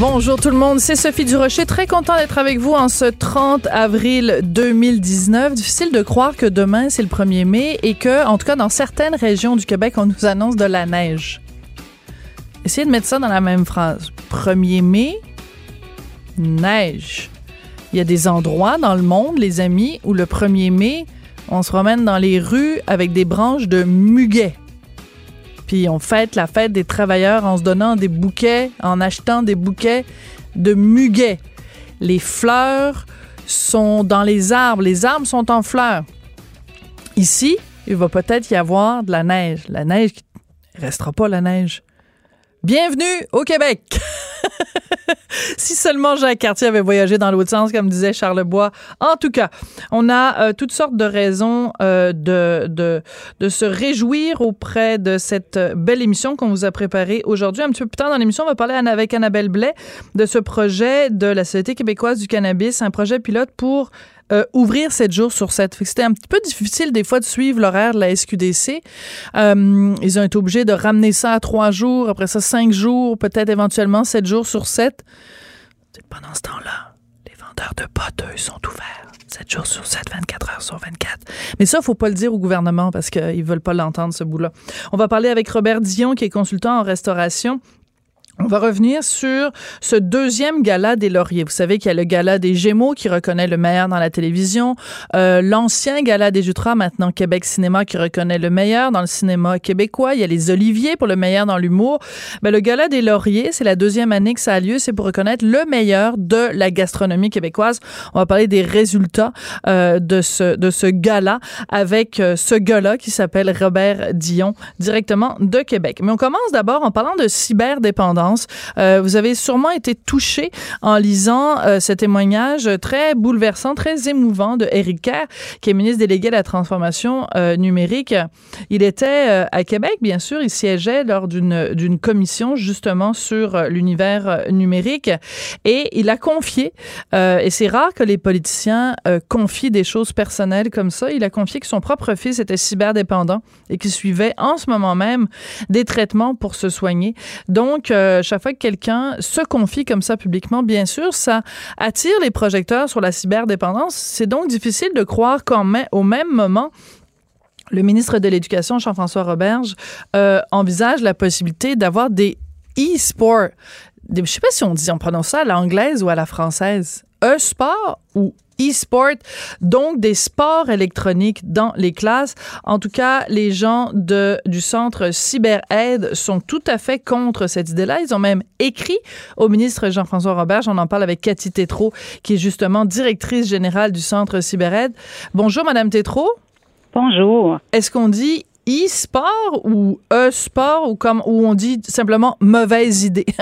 Bonjour tout le monde, c'est Sophie Durocher, très content d'être avec vous en ce 30 avril 2019. Difficile de croire que demain c'est le 1er mai et que, en tout cas dans certaines régions du Québec, on nous annonce de la neige. Essayez de mettre ça dans la même phrase. 1er mai, neige. Il y a des endroits dans le monde, les amis, où le 1er mai, on se promène dans les rues avec des branches de muguet. Puis on fête la fête des travailleurs en se donnant des bouquets, en achetant des bouquets de muguet. Les fleurs sont dans les arbres, les arbres sont en fleurs. Ici, il va peut-être y avoir de la neige. La neige, restera pas la neige. Bienvenue au Québec! si seulement Jacques Cartier avait voyagé dans l'autre sens, comme disait Charles Bois. En tout cas, on a euh, toutes sortes de raisons euh, de, de, de se réjouir auprès de cette belle émission qu'on vous a préparée aujourd'hui. Un petit peu plus tard dans l'émission, on va parler avec Annabelle Blais de ce projet de la Société québécoise du cannabis, un projet pilote pour euh, ouvrir 7 jours sur 7. C'était un petit peu difficile des fois de suivre l'horaire de la SQDC. Euh, ils ont été obligés de ramener ça à 3 jours, après ça 5 jours, peut-être éventuellement 7 jours sur 7. Pendant ce temps-là, les vendeurs de potes, eux, sont ouverts. 7 jours sur 7, 24 heures sur 24. Mais ça, faut pas le dire au gouvernement parce qu'ils veulent pas l'entendre, ce bout-là. On va parler avec Robert Dion, qui est consultant en restauration on va revenir sur ce deuxième gala des lauriers. Vous savez qu'il y a le gala des Gémeaux qui reconnaît le meilleur dans la télévision, euh, l'ancien gala des Jutras, maintenant Québec Cinéma qui reconnaît le meilleur dans le cinéma québécois. Il y a les Oliviers pour le meilleur dans l'humour. Ben, le gala des lauriers, c'est la deuxième année que ça a lieu, c'est pour reconnaître le meilleur de la gastronomie québécoise. On va parler des résultats euh, de ce de ce gala avec euh, ce gars-là qui s'appelle Robert Dion, directement de Québec. Mais on commence d'abord en parlant de cyberdépendance euh, vous avez sûrement été touché en lisant euh, ce témoignage très bouleversant, très émouvant de Éric Kerr, qui est ministre délégué à la transformation euh, numérique. Il était à Québec, bien sûr. Il siégeait lors d'une commission justement sur l'univers numérique et il a confié, et c'est rare que les politiciens confient des choses personnelles comme ça, il a confié que son propre fils était cyberdépendant et qu'il suivait en ce moment même des traitements pour se soigner. Donc, chaque fois que quelqu'un se confie comme ça publiquement, bien sûr, ça attire les projecteurs sur la cyberdépendance. C'est donc difficile de croire qu'au même moment, le ministre de l'Éducation, Jean-François Roberge, euh, envisage la possibilité d'avoir des e-sports. Je ne sais pas si on dit, on prononce ça à l'anglaise ou à la française. E-sport ou e-sport, donc des sports électroniques dans les classes. En tout cas, les gens de, du centre CyberAide sont tout à fait contre cette idée-là. Ils ont même écrit au ministre Jean-François Robert. J'en en parle avec Cathy Tétrault, qui est justement directrice générale du centre CyberAide. Bonjour, Madame Tétrault. Bonjour. Est-ce qu'on dit e-sport ou e-sport ou comme où on dit simplement mauvaise idée?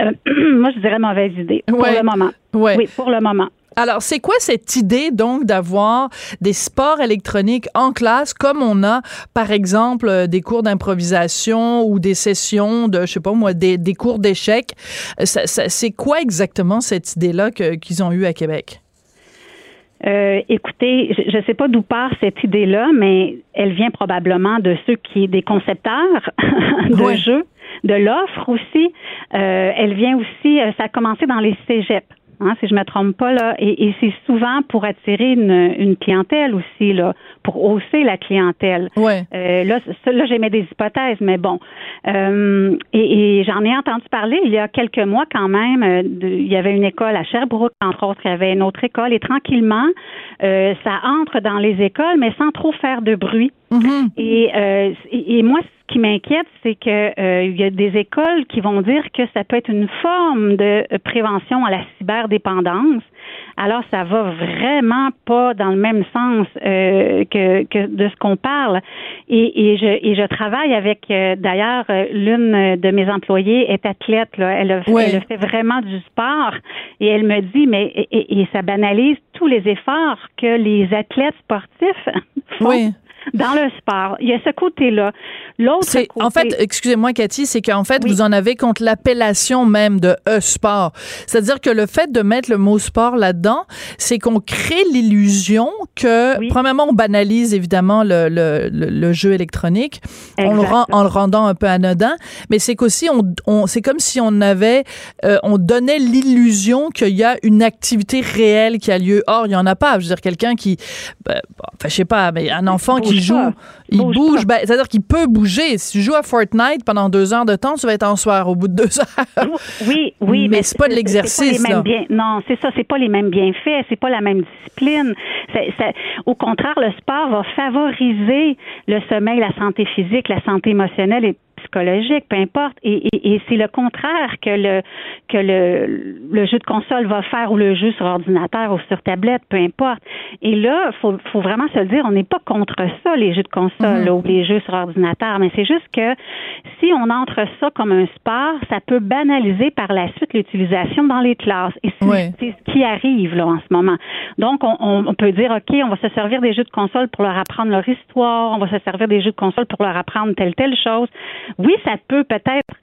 Euh, moi, je dirais mauvaise idée pour le moment. Oui, pour le moment. Alors, c'est quoi cette idée, donc, d'avoir des sports électroniques en classe, comme on a, par exemple, euh, des cours d'improvisation ou des sessions de, je sais pas moi, des, cours d'échecs? Euh, c'est quoi exactement cette idée-là qu'ils ont eue à Québec? Euh, écoutez, je ne sais pas d'où part cette idée-là, mais elle vient probablement de ceux qui, des concepteurs de jeux, de l'offre aussi. Euh, elle vient aussi, euh, ça a commencé dans les cégeps. Hein, si je me trompe pas là, et, et c'est souvent pour attirer une, une, clientèle aussi là, pour hausser la clientèle. Ouais. Euh, là, là j'émets des hypothèses, mais bon. Euh, et, et j'en ai entendu parler il y a quelques mois quand même. Euh, il y avait une école à Sherbrooke, entre autres, il y avait une autre école, et tranquillement, euh, ça entre dans les écoles, mais sans trop faire de bruit. Mm-hmm. Et, et, et moi, qui m'inquiète, c'est que euh, il y a des écoles qui vont dire que ça peut être une forme de prévention à la cyberdépendance. Alors, ça va vraiment pas dans le même sens euh, que, que, de ce qu'on parle. Et, et, je, et je travaille avec, euh, d'ailleurs, l'une de mes employées est athlète. Là. Elle, a, elle a fait vraiment du sport. Et elle me dit, mais et, et ça banalise tous les efforts que les athlètes sportifs font. Oui dans le sport. Il y a ce côté-là. L'autre côté, en fait, excusez-moi Cathy, c'est qu'en fait Oui. vous en avez contre l'appellation même de e-sport. C'est-à-dire que le fait de mettre le mot sport là-dedans, c'est qu'on crée l'illusion que Oui. premièrement on banalise évidemment le, le, le, le jeu électronique, on le rend en le rendant un peu anodin, mais c'est qu'aussi on, on c'est comme si on avait euh, on donnait l'illusion qu'il y a une activité réelle qui a lieu. Or, il y en a pas. Je veux dire quelqu'un qui ben, enfin je sais pas, mais un enfant qui bouge joue, pas. il Bouge bouge, ben, c'est-à-dire qu'il peut bouger. Si tu joues à Fortnite pendant deux heures de temps, tu vas être en soir au bout de deux heures. Oui, oui, Mais c'est pas de l'exercice, non, c'est ça, c'est pas les mêmes bienfaits, c'est pas la même discipline. Au contraire, le sport va favoriser le sommeil, la santé physique, la santé émotionnelle et psychologique, peu importe. Et, et- et c'est le contraire que le que le, le jeu de console va faire ou le jeu sur ordinateur ou sur tablette, peu importe. Et là, faut faut vraiment se le dire, on n'est pas contre ça, les jeux de console Mhm. là, ou les jeux sur ordinateur, mais c'est juste que si on entre ça comme un sport, ça peut banaliser par la suite l'utilisation dans les classes. Et c'est Ouais. ce qui arrive là en ce moment. Donc, on, on- on peut dire, OK, on va se servir des jeux de console pour leur apprendre leur histoire, on va se servir des jeux de console pour leur apprendre telle, telle chose. Oui, ça peut peut-être,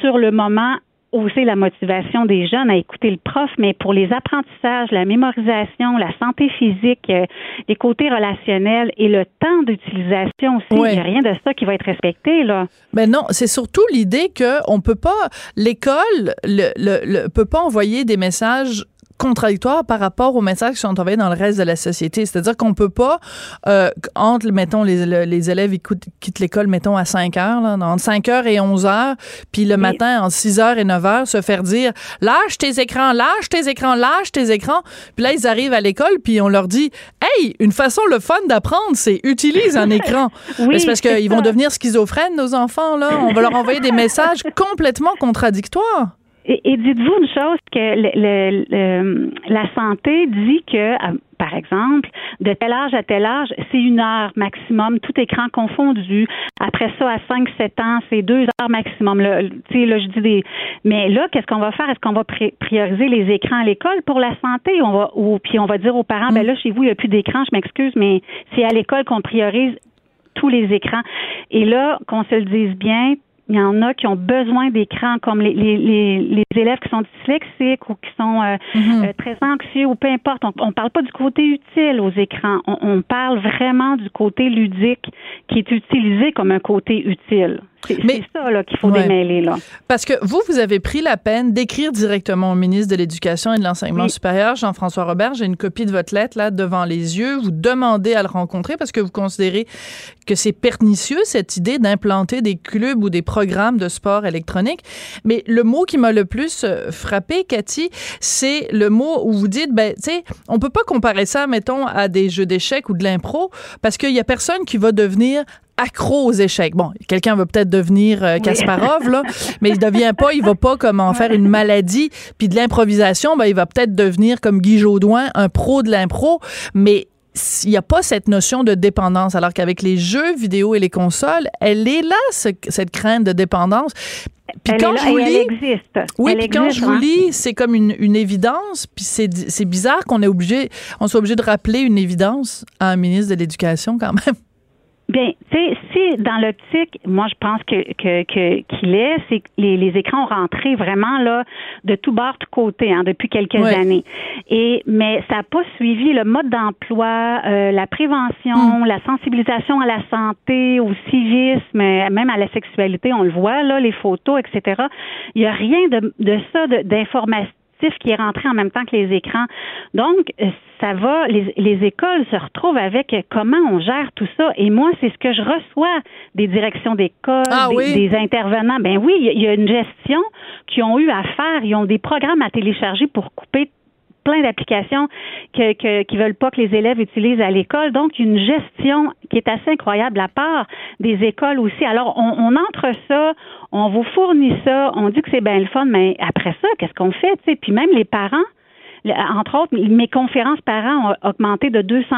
sur le moment, hausser la motivation des jeunes à écouter le prof, mais pour les apprentissages, la mémorisation, la santé physique, euh, les côtés relationnels et le temps d'utilisation aussi, il n'y a rien de ça qui va être respecté, là. Ben non, c'est surtout l'idée que on peut pas, l'école le, le, le- peut pas envoyer des messages contradictoires par rapport aux messages qui sont envoyés dans le reste de la société. C'est-à-dire qu'on peut pas, euh, entre, mettons, les, le- les élèves ils quittent, l'école, mettons, à 5 heures, là, entre 5 heures et 11 heures, puis le matin, entre 6 heures et 9 heures, se faire dire « Lâche tes écrans, lâche tes écrans, lâche tes écrans ». Puis là, ils arrivent à l'école, puis on leur dit « Hey, une façon le fun d'apprendre, c'est utilise un écran ». Oui, c'est parce qu'ils vont devenir schizophrènes, nos enfants, là. On va leur envoyer des messages complètement contradictoires. Et, dites-vous une chose que le- le- le- la santé dit que, par exemple, de tel âge à tel âge, c'est une heure maximum, tout écran confondu. Après ça, à 5-7 ans, c'est deux heures maximum. Là, là, je dis des. Mais là, qu'est-ce qu'on va faire? Est-ce qu'on va pri- prioriser les écrans à l'école pour la santé? On va, puis on va dire aux parents, ben là, chez vous, il n'y a plus d'écran, je m'excuse, mais c'est à l'école qu'on priorise tous les écrans. Et là, qu'on se le dise bien, il y en a qui ont besoin d'écran, comme les, les, les, les élèves qui sont dyslexiques ou qui sont euh, euh, très anxieux ou peu importe. On ne parle pas du côté utile aux écrans. On, on parle vraiment du côté ludique qui est utilisé comme un côté utile. C'est ça là qu'il faut Ouais. démêler là. Parce que vous, vous avez pris la peine d'écrire directement au ministre de l'Éducation et de l'Enseignement Oui. supérieur, Jean-François Robert. J'ai une copie de votre lettre là devant les yeux. Vous demandez à le rencontrer parce que vous considérez que c'est pernicieux cette idée d'implanter des clubs ou des programmes de sport électronique. Mais le mot qui m'a le plus euh, frappé, Cathy, c'est le mot où vous dites, ben, tu sais, on peut pas comparer ça, mettons, à des jeux d'échecs ou de l'impro parce qu'il y a personne qui va devenir accro aux échecs. Bon, quelqu'un va peut-être devenir euh, Kasparov, là, mais il devient pas, il va pas comme en faire une maladie. Puis de l'improvisation, ben, il va peut-être devenir comme Guy Jodoin, un pro de l'impro, mais il n'y a pas cette notion de dépendance, alors qu'avec les jeux vidéo et les consoles, elle est là, ce- cette crainte de dépendance. Puis Elle quand là je vous lis, elle existe. oui, Elle puis quand existe, je vous hein. lis, c'est comme une, une évidence, puis c'est c'est bizarre qu'on est obligé, on soit obligé de rappeler une évidence à un ministre de l'Éducation quand même. Bien, tu sais, si dans l'optique, moi je pense que que que- qu'il est, c'est que les, les écrans ont rentré vraiment là de tout bord, tout côté, hein, depuis quelques années. Et mais ça n'a pas suivi le mode d'emploi, euh, la prévention, la sensibilisation à la santé, au civisme, même à la sexualité, on le voit là, les photos, etc. Il y a rien de de ça de- qui est rentré en même temps que les écrans. Donc, euh, ça va, les, les écoles se retrouvent avec euh, comment on gère tout ça? Et moi, c'est ce que je reçois des directions d'école, Ah des, oui? des intervenants. Ben oui, il y a- il y, a une gestion qui ont eu à faire. Ils ont des programmes à télécharger pour couper plein d'applications que, que, qui veulent pas que les élèves utilisent à l'école. Donc, une gestion qui est assez incroyable la part des écoles aussi. Alors, on, on entre ça, on vous fournit ça, on dit que c'est bien le fun, mais après ça, qu'est-ce qu'on fait? tu sais? Puis même les parents, entre autres, mes conférences parents ont augmenté de 200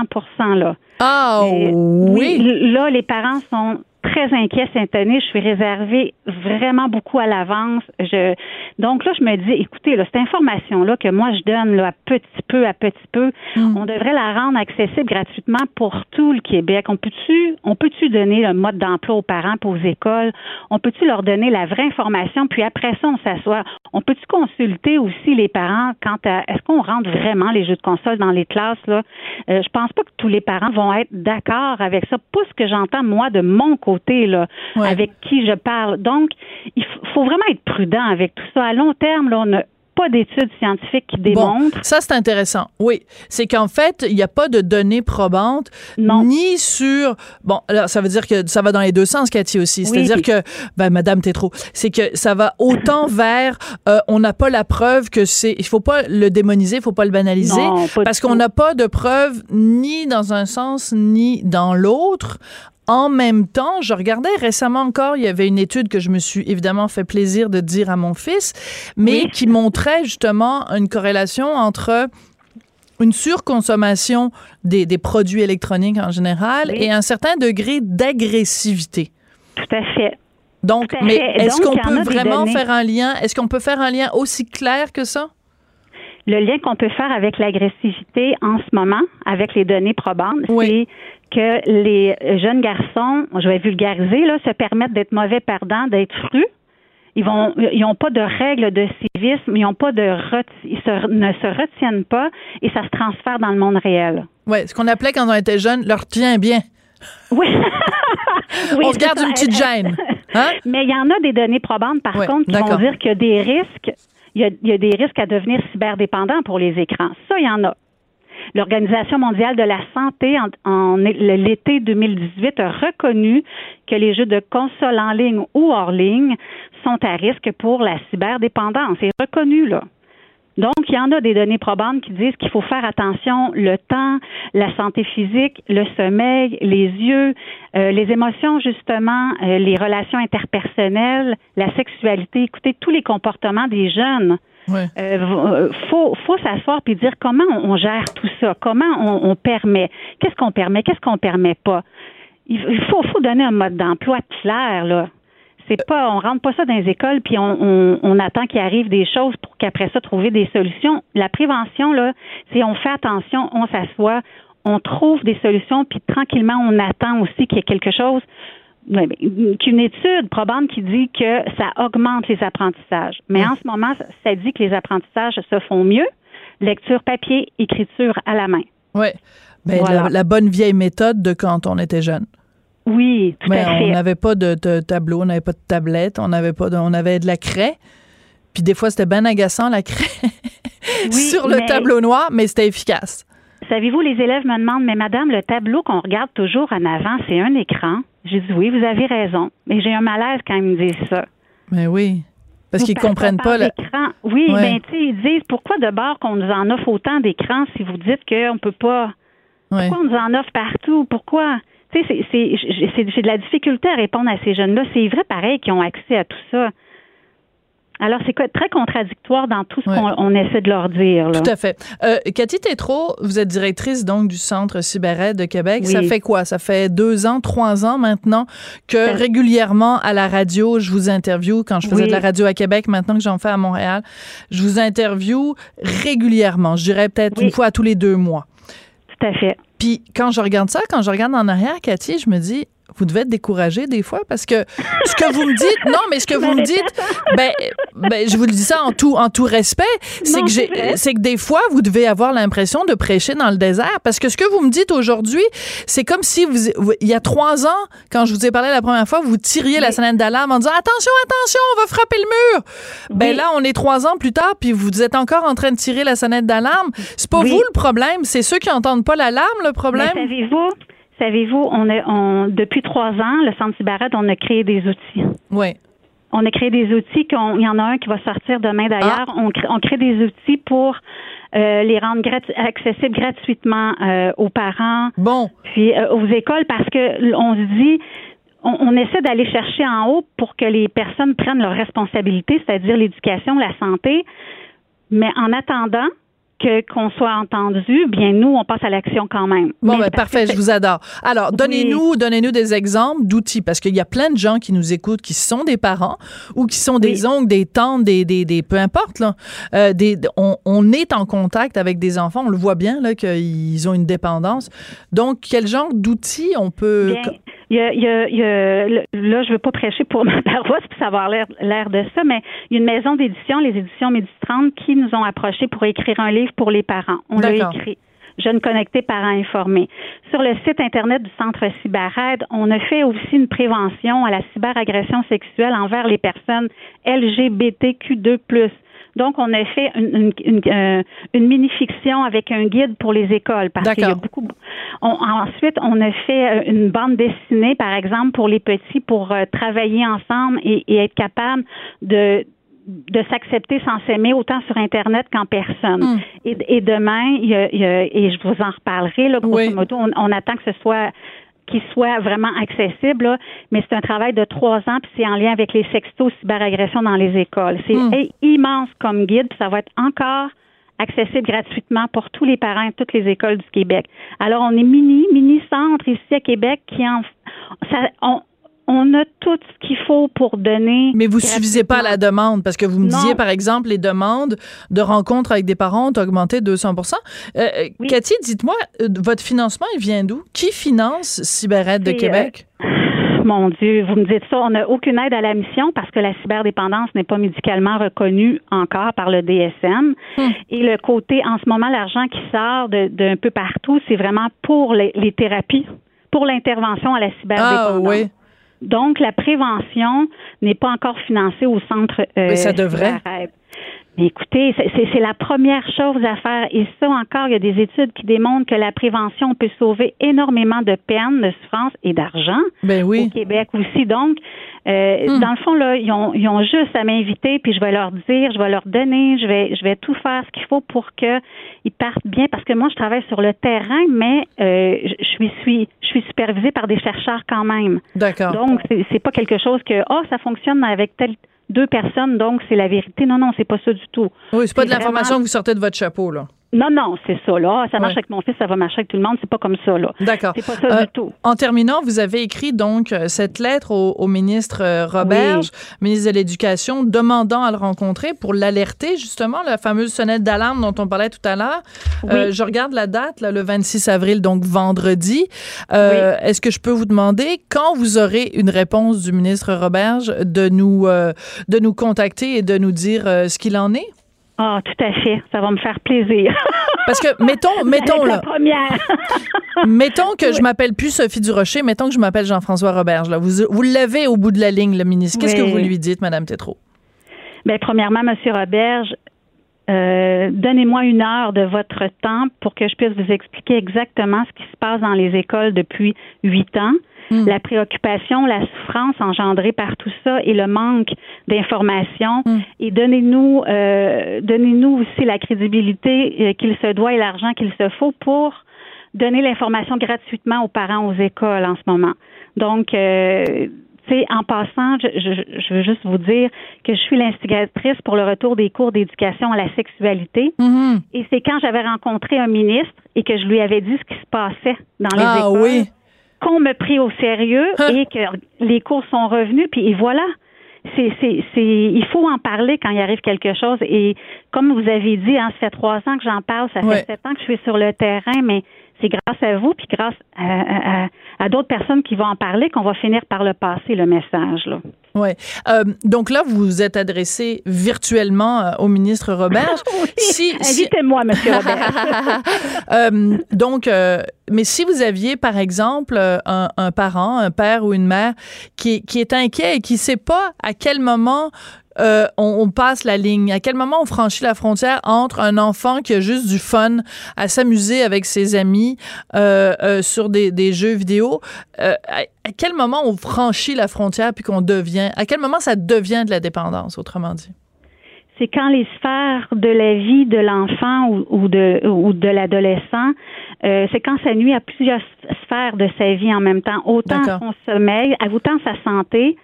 là. Ah Et oui. Là, les parents sont très inquiet cette année. Je suis réservée vraiment beaucoup à l'avance. Je, donc là, je me dis, écoutez, là, cette information-là que moi je donne là, à petit peu, à petit peu, mm. on devrait la rendre accessible gratuitement pour tout le Québec. On peut-tu, on peut-tu donner le mode d'emploi aux parents et aux écoles? On peut-tu leur donner la vraie information? Puis après ça, on s'assoit. On peut-tu consulter aussi les parents quant à est-ce qu'on rentre vraiment les jeux de console dans les classes? Là? Euh, je pense pas que tous les parents vont être d'accord avec ça. Pas ce que j'entends, moi, de mon côté, là, avec qui je parle. Donc, il faut vraiment être prudent avec tout ça. À long terme, là, on a pas d'études scientifiques qui démontrent. ça, c'est intéressant. Oui. C'est qu'en fait, il n'y a pas de données probantes, ni sur. Bon, alors, ça veut dire que ça va dans les deux sens, Cathy, aussi. C'est-à-dire que, ben, Madame Tétro, c'est que ça va autant vers. Euh, on n'a pas la preuve que c'est. Il faut pas le démoniser, il faut pas le banaliser. parce qu'on n'a pas de preuve ni dans un sens, ni dans l'autre. En même temps, je regardais récemment encore, il y avait une étude que je me suis évidemment fait plaisir de dire à mon fils, mais qui montrait justement une corrélation entre une surconsommation des, produits électroniques en général et un certain degré d'agressivité. Tout à fait. Donc, mais est-ce qu'on peut vraiment faire un lien? Est-ce qu'on peut faire un lien aussi clair que ça? Le lien qu'on peut faire avec l'agressivité en ce moment, avec les données probantes, c'est que les jeunes garçons, je vais vulgariser, là, se permettent d'être mauvais perdants, d'être frus. Ils vont, ils n'ont pas de règles de civisme, ils ont pas de, ils ne se retiennent pas et ça se transfère dans le monde réel. Oui, ce qu'on appelait quand on était jeune, leur tient bien. Oui. on se garde une petite gêne. Hein? Mais il y en a des données probantes, par contre, qui vont dire qu'il y a des risques. Il y, a, il y a des risques à devenir cyberdépendants pour les écrans. Ça, il y en a. L'Organisation mondiale de la santé, en, l'été 2018, a reconnu que les jeux de console en ligne ou hors ligne sont à risque pour la cyberdépendance. C'est reconnu, là. Donc, il y en a des données probantes qui disent qu'il faut faire attention le temps, la santé physique, le sommeil, les yeux, euh, les émotions, justement, euh, les relations interpersonnelles, la sexualité. Écoutez, tous les comportements des jeunes euh, faut, s'asseoir puis dire comment on, gère tout ça, comment on, permet, qu'est-ce qu'on permet, qu'est-ce qu'on permet pas. Il faut, faut donner un mode d'emploi clair là. C'est pas, on rentre pas ça dans les écoles puis on, on, attend qu'il arrive des choses pour qu'après ça trouver des solutions. La prévention là, c'est on fait attention, on s'assoit, on trouve des solutions puis tranquillement on attend aussi qu'il y ait quelque chose qu'une étude probante qui dit que ça augmente les apprentissages. Mais en ce moment, ça dit que les apprentissages se font mieux. Lecture papier, écriture à la main. Oui. Ben, la, bonne vieille méthode de quand on était jeune. Oui, tout Mais à fait. On n'avait pas de, tableau, on n'avait pas de tablette, on avait pas de, on avait de la craie. Puis des fois, c'était bien agaçant, la craie, sur le tableau noir, mais c'était efficace. Savez-vous, les élèves me demandent, mais madame, le tableau qu'on regarde toujours en avant, c'est un écran. J'ai dit oui, vous avez raison. Mais j'ai un malaise quand ils me disent ça. Mais oui. Parce qu'ils comprennent pas l'écran. Oui, mais ben, tu sais, ils disent pourquoi de bord qu'on nous en offre autant d'écrans si vous dites qu'on peut pas? Pourquoi on nous en offre partout? Pourquoi? Tu sais, c'est de la difficulté à répondre à ces jeunes-là. C'est vrai, pareil, qui ont accès à tout ça. Alors, c'est très contradictoire dans tout ce qu'on essaie de leur dire. Tout à fait. Euh, Cathy Tétrault, vous êtes directrice donc du Centre Cyberette de Québec. Ça fait quoi? Ça fait deux ans, trois ans maintenant que régulièrement à la radio, je vous interview quand je faisais de la radio à Québec, maintenant que j'en fais à Montréal, je vous interview régulièrement. Je dirais peut-être une fois à tous les deux mois. Tout à fait. Puis quand je regarde ça, quand je regarde en arrière, Cathy, je me dis, vous devez être découragé des fois parce que ce que vous me dites, non, mais ce que vous me dites, ben, ben, je vous le dis ça en tout, en tout respect, c'est que j'ai, c'est que des fois, vous devez avoir l'impression de prêcher dans le désert parce que ce que vous me dites aujourd'hui, c'est comme si vous, il y a trois ans, quand je vous ai parlé la première fois, vous tiriez la sonnette d'alarme en disant attention, attention, on va frapper le mur. Ben là, on est trois ans plus tard, puis vous êtes encore en train de tirer la sonnette d'alarme. C'est pas vous le problème, c'est ceux qui n'entendent pas l'alarme le problème. savez-vous? Savez-vous, on a, depuis trois ans, le Centre Cyberette, on a créé des outils. Oui. On a créé des outils. Il y en a un qui va sortir demain d'ailleurs. Ah. On, crée, des outils pour euh, les rendre accessibles gratuitement euh, aux parents, bon. puis euh, aux écoles, parce que on se dit, on, essaie d'aller chercher en haut pour que les personnes prennent leurs responsabilités, c'est-à-dire l'éducation, la santé. Mais en attendant, que qu'on soit entendu, bien nous, on passe à l'action quand même. Bon, ben, parfait, je vous adore. Alors, donnez-nous, donnez-nous des exemples d'outils, parce qu'il y a plein de gens qui nous écoutent qui sont des parents ou qui sont des oncles, des tantes, des, des, des peu importe là. Euh, des, on, on, est en contact avec des enfants, on le voit bien là qu'ils ont une dépendance. Donc, quel genre d'outils on peut bien. Il y a, il y a, il y a, là, je veux pas prêcher pour ma paroisse, puis ça avoir l'air de ça, mais il y a une maison d'édition, les éditions Midi qui nous ont approchés pour écrire un livre pour les parents. On l'a écrit. Jeunes connectés, parents informés. Sur le site Internet du Centre Cyberaide, on a fait aussi une prévention à la cyberagression sexuelle envers les personnes LGBTQ2+. Donc, on a fait une, une, euh, une, mini-fiction avec un guide pour les écoles parce qu'il y a beaucoup. ensuite, on a fait euh, une bande dessinée, par exemple, pour les petits pour euh, travailler ensemble et, être capable de de s'accepter sans s'aimer autant sur Internet qu'en personne. Hmm. Et, demain, il y, a, et je vous en reparlerai, là, grosso modo, on, on, attend que ce soit qui soit vraiment accessible, mais c'est un travail de trois ans, puis c'est en lien avec les sextos cyberagressions dans les écoles. C'est hmm. immense comme guide, puis ça va être encore accessible gratuitement pour tous les parents et toutes les écoles du Québec. Alors, on est mini, mini centre ici à Québec qui en, ça, on, on a tout ce qu'il faut pour donner. Mais vous ne suffisez pas à la demande parce que vous me disiez, par exemple, les demandes de rencontres avec des parents ont augmenté de 200% euh, euh, Cathy, dites-moi, euh, votre financement, il vient d'où? Qui finance CyberAide de Québec? mon Dieu, vous me dites ça, on n'a aucune aide à la mission parce que la cyberdépendance n'est pas médicalement reconnue encore par le DSM. Hmm. Et le côté, en ce moment, l'argent qui sort d'un peu partout, c'est vraiment pour les, thérapies, pour l'intervention à la cyberdépendance. Ah, oui. Donc, la prévention n'est pas encore financée au centre. Euh, Mais ça devrait. Écoutez, c'est la première chose à faire. Et ça encore, il y a des études qui démontrent que la prévention peut sauver énormément de peine, de souffrance et d'argent ben oui. au Québec aussi. Donc, euh, hmm. dans le fond, là, ils ont, ils ont juste à m'inviter, puis je vais leur dire, je vais leur donner, je vais, je vais tout faire ce qu'il faut pour qu'ils partent bien. Parce que moi, je travaille sur le terrain, mais euh, je suis, suis, je suis supervisée par des chercheurs quand même. D'accord. Donc, c'est pas quelque chose que, oh, ça fonctionne avec tel deux personnes, donc c'est la vérité. Non, non, c'est pas ça du tout. Oui, c'est pas de l'information que vous sortez de votre chapeau, là. Non, non, c'est ça, là. Ça marche avec mon fils, ça va marcher avec tout le monde. C'est pas comme ça, là. D'accord. C'est pas ça du euh, tout. En terminant, vous avez écrit donc euh, cette lettre au, ministre euh, Roberge, ministre de l'Éducation, demandant à le rencontrer pour l'alerter, justement, la fameuse sonnette d'alarme dont on parlait tout à l'heure. je regarde la date, là, le 26 avril, donc vendredi. Est-ce que je peux vous demander quand vous aurez une réponse du ministre Roberge de nous, de nous contacter et de nous dire ce qu'il en est? Ah, tout à fait. Ça va me faire plaisir. Parce que, mettons, mettons, là. première. mettons que je m'appelle plus Sophie Durocher, mettons que je m'appelle Jean-François Roberge. Là. Vous, vous l'avez au bout de la ligne, le ministre. Qu'est-ce que vous lui dites, Madame Tétrault? Bien, premièrement, Monsieur Roberge, euh, donnez-moi une heure de votre temps pour que je puisse vous expliquer exactement ce qui se passe dans les écoles depuis huit ans. Hmm. La préoccupation, la souffrance engendrée par tout ça et le manque d'informations. Hmm. Et donnez-nous, euh, donnez-nous aussi la crédibilité euh, qu'il se doit et l'argent qu'il se faut pour donner l'information gratuitement aux parents aux écoles en ce moment. Donc, euh, en passant, je, veux juste vous dire que je suis l'instigatrice pour le retour des cours d'éducation à la sexualité. Mm-hmm. Et c'est quand j'avais rencontré un ministre et que je lui avais dit ce qui se passait dans les ah, écoles. Oui. Qu'on me prit au sérieux et que les cours sont revenus, puis voilà. C'est, c'est, c'est, il faut en parler quand il arrive quelque chose. Et comme vous avez dit, hein, ça fait trois ans que j'en parle, ça fait sept ans que je suis sur le terrain, mais c'est grâce à vous, puis grâce à, d'autres personnes qui vont en parler qu'on va finir par le passer, le message. Là. Oui. Euh, donc là, vous vous êtes adressé virtuellement euh, au ministre Robert. si, Invitez-moi, monsieur Robert. euh, donc, euh, mais si vous aviez, par exemple, un, un, parent, un père ou une mère qui, qui est inquiet et qui ne sait pas à quel moment euh, on, passe la ligne? À quel moment on franchit la frontière entre un enfant qui a juste du fun à s'amuser avec ses amis euh, euh, sur des, jeux vidéo? À, à, quel moment on franchit la frontière puis qu'on devient... À quel moment ça devient de la dépendance, autrement dit? c'est quand les sphères de la vie de l'enfant ou, de, ou de l'adolescent, c'est quand ça nuit à plusieurs sphères de sa vie en même temps, autant son sommeil, autant sa santé,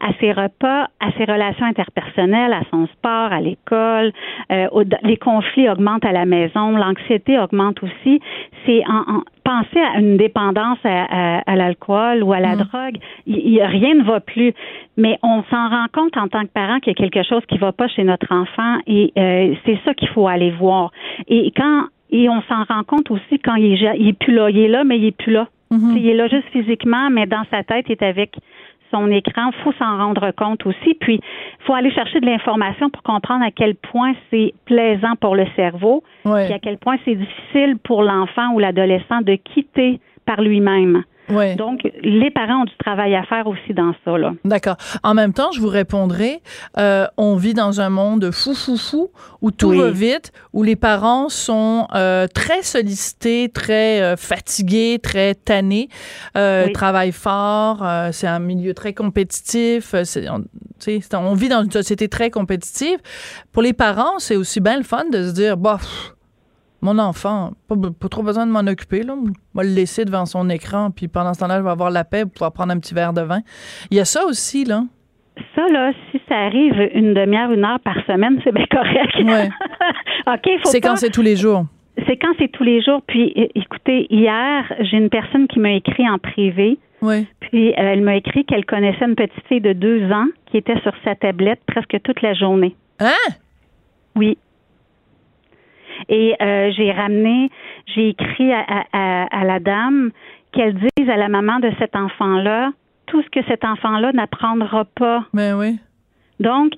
à ses repas, à ses relations interpersonnelles, à son sport, à l'école. Euh, les conflits augmentent à la maison, l'anxiété augmente aussi. C'est en, penser à une dépendance à, l'alcool ou à la mm. drogue, il, rien ne va plus. Mais on s'en rend compte en tant que parent qu'il y a quelque chose qui ne va pas chez notre enfant et euh, c'est ça qu'il faut aller voir. Et quand et on s'en rend compte aussi quand il est, il est plus là. Il est là, mais il est plus là. Mm-hmm. Il est là juste physiquement, mais dans sa tête, il est avec son écran. Il faut s'en rendre compte aussi. Puis, il faut aller chercher de l'information pour comprendre à quel point c'est plaisant pour le cerveau, et à quel point c'est difficile pour l'enfant ou l'adolescent de quitter par lui-même. Donc, les parents ont du travail à faire aussi dans ça. Là. D'accord. En même temps, je vous répondrai, euh, on vit dans un monde fou, fou, fou, où tout va vite, où les parents sont euh, très sollicités, très euh, fatigués, très tannés, travaillent fort, c'est un milieu très compétitif, on, on, vit dans une société très compétitive. Pour les parents, c'est aussi bien le fun de se dire, bof, mon enfant, pas, trop besoin de m'en occuper. Là. Vais le laisser devant son écran, puis pendant ce temps-là, je vais avoir la paix pour pouvoir prendre un petit verre de vin. Il y a ça aussi, là. Ça, là, si ça arrive une demi-heure, une heure par semaine, c'est bien correct. Ouais. OK, C'est quand c'est tous les jours? C'est quand c'est tous les jours. Puis, écoutez, hier, j'ai une personne qui m'a écrit en privé. Oui. Puis, euh, elle m'a écrit qu'elle connaissait une petite fille de deux ans qui était sur sa tablette presque toute la journée. Hein? Oui. Et euh, j'ai ramené, j'ai écrit à, la dame qu'elle dise à la maman de cet enfant-là tout ce que cet enfant-là n'apprendra pas. Mais ben oui. Donc,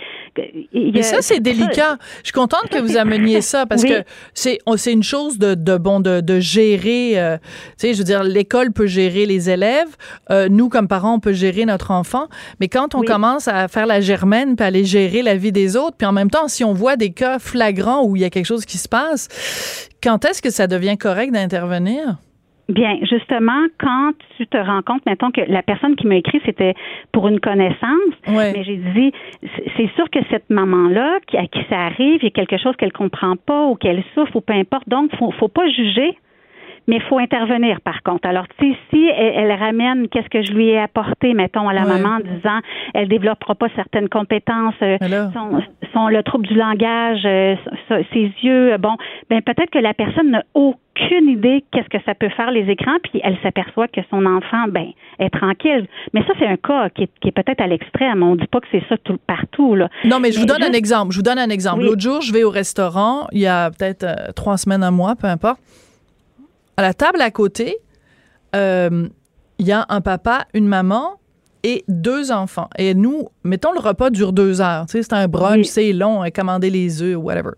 mais ça c'est délicat. Je suis contente que vous ameniez ça parce que c'est c'est une chose de, de bon de, de gérer. Euh, tu sais, je veux dire, l'école peut gérer les élèves. Euh, nous, comme parents, on peut gérer notre enfant. Mais quand on commence à faire la germaine puis aller gérer la vie des autres, puis en même temps, si on voit des cas flagrants où il y a quelque chose qui se passe, quand est-ce que ça devient correct d'intervenir? Bien, justement, quand tu te rends compte, mettons que la personne qui m'a écrit, c'était pour une connaissance, mais j'ai dit, c'est sûr que cette maman-là, à qui ça arrive, il y a quelque chose qu'elle comprend pas ou qu'elle souffre ou peu importe, donc faut, faut pas juger mais il faut intervenir par contre. Alors, si, si elle, ramène qu'est-ce que je lui ai apporté, mettons, à la maman en disant elle développera pas certaines compétences, euh, son, le trouble du langage, euh, ses yeux, bon, ben peut-être que la personne n'a aucune idée qu'est-ce que ça peut faire les écrans, puis elle s'aperçoit que son enfant, ben, est tranquille. Mais ça, c'est un cas qui est, peut-être à l'extrême. On dit pas que c'est ça tout partout, là. Non, mais je vous donne un exemple. Je vous donne un exemple. L'autre jour, je vais au restaurant, il y a peut-être euh, trois semaines, un mois, peu importe à la table à côté, euh, il y a un papa, une maman et deux enfants. Et nous, mettons, le repas dure deux heures. Tu sais, c'est un brunch, c'est long, à commander les œufs, whatever.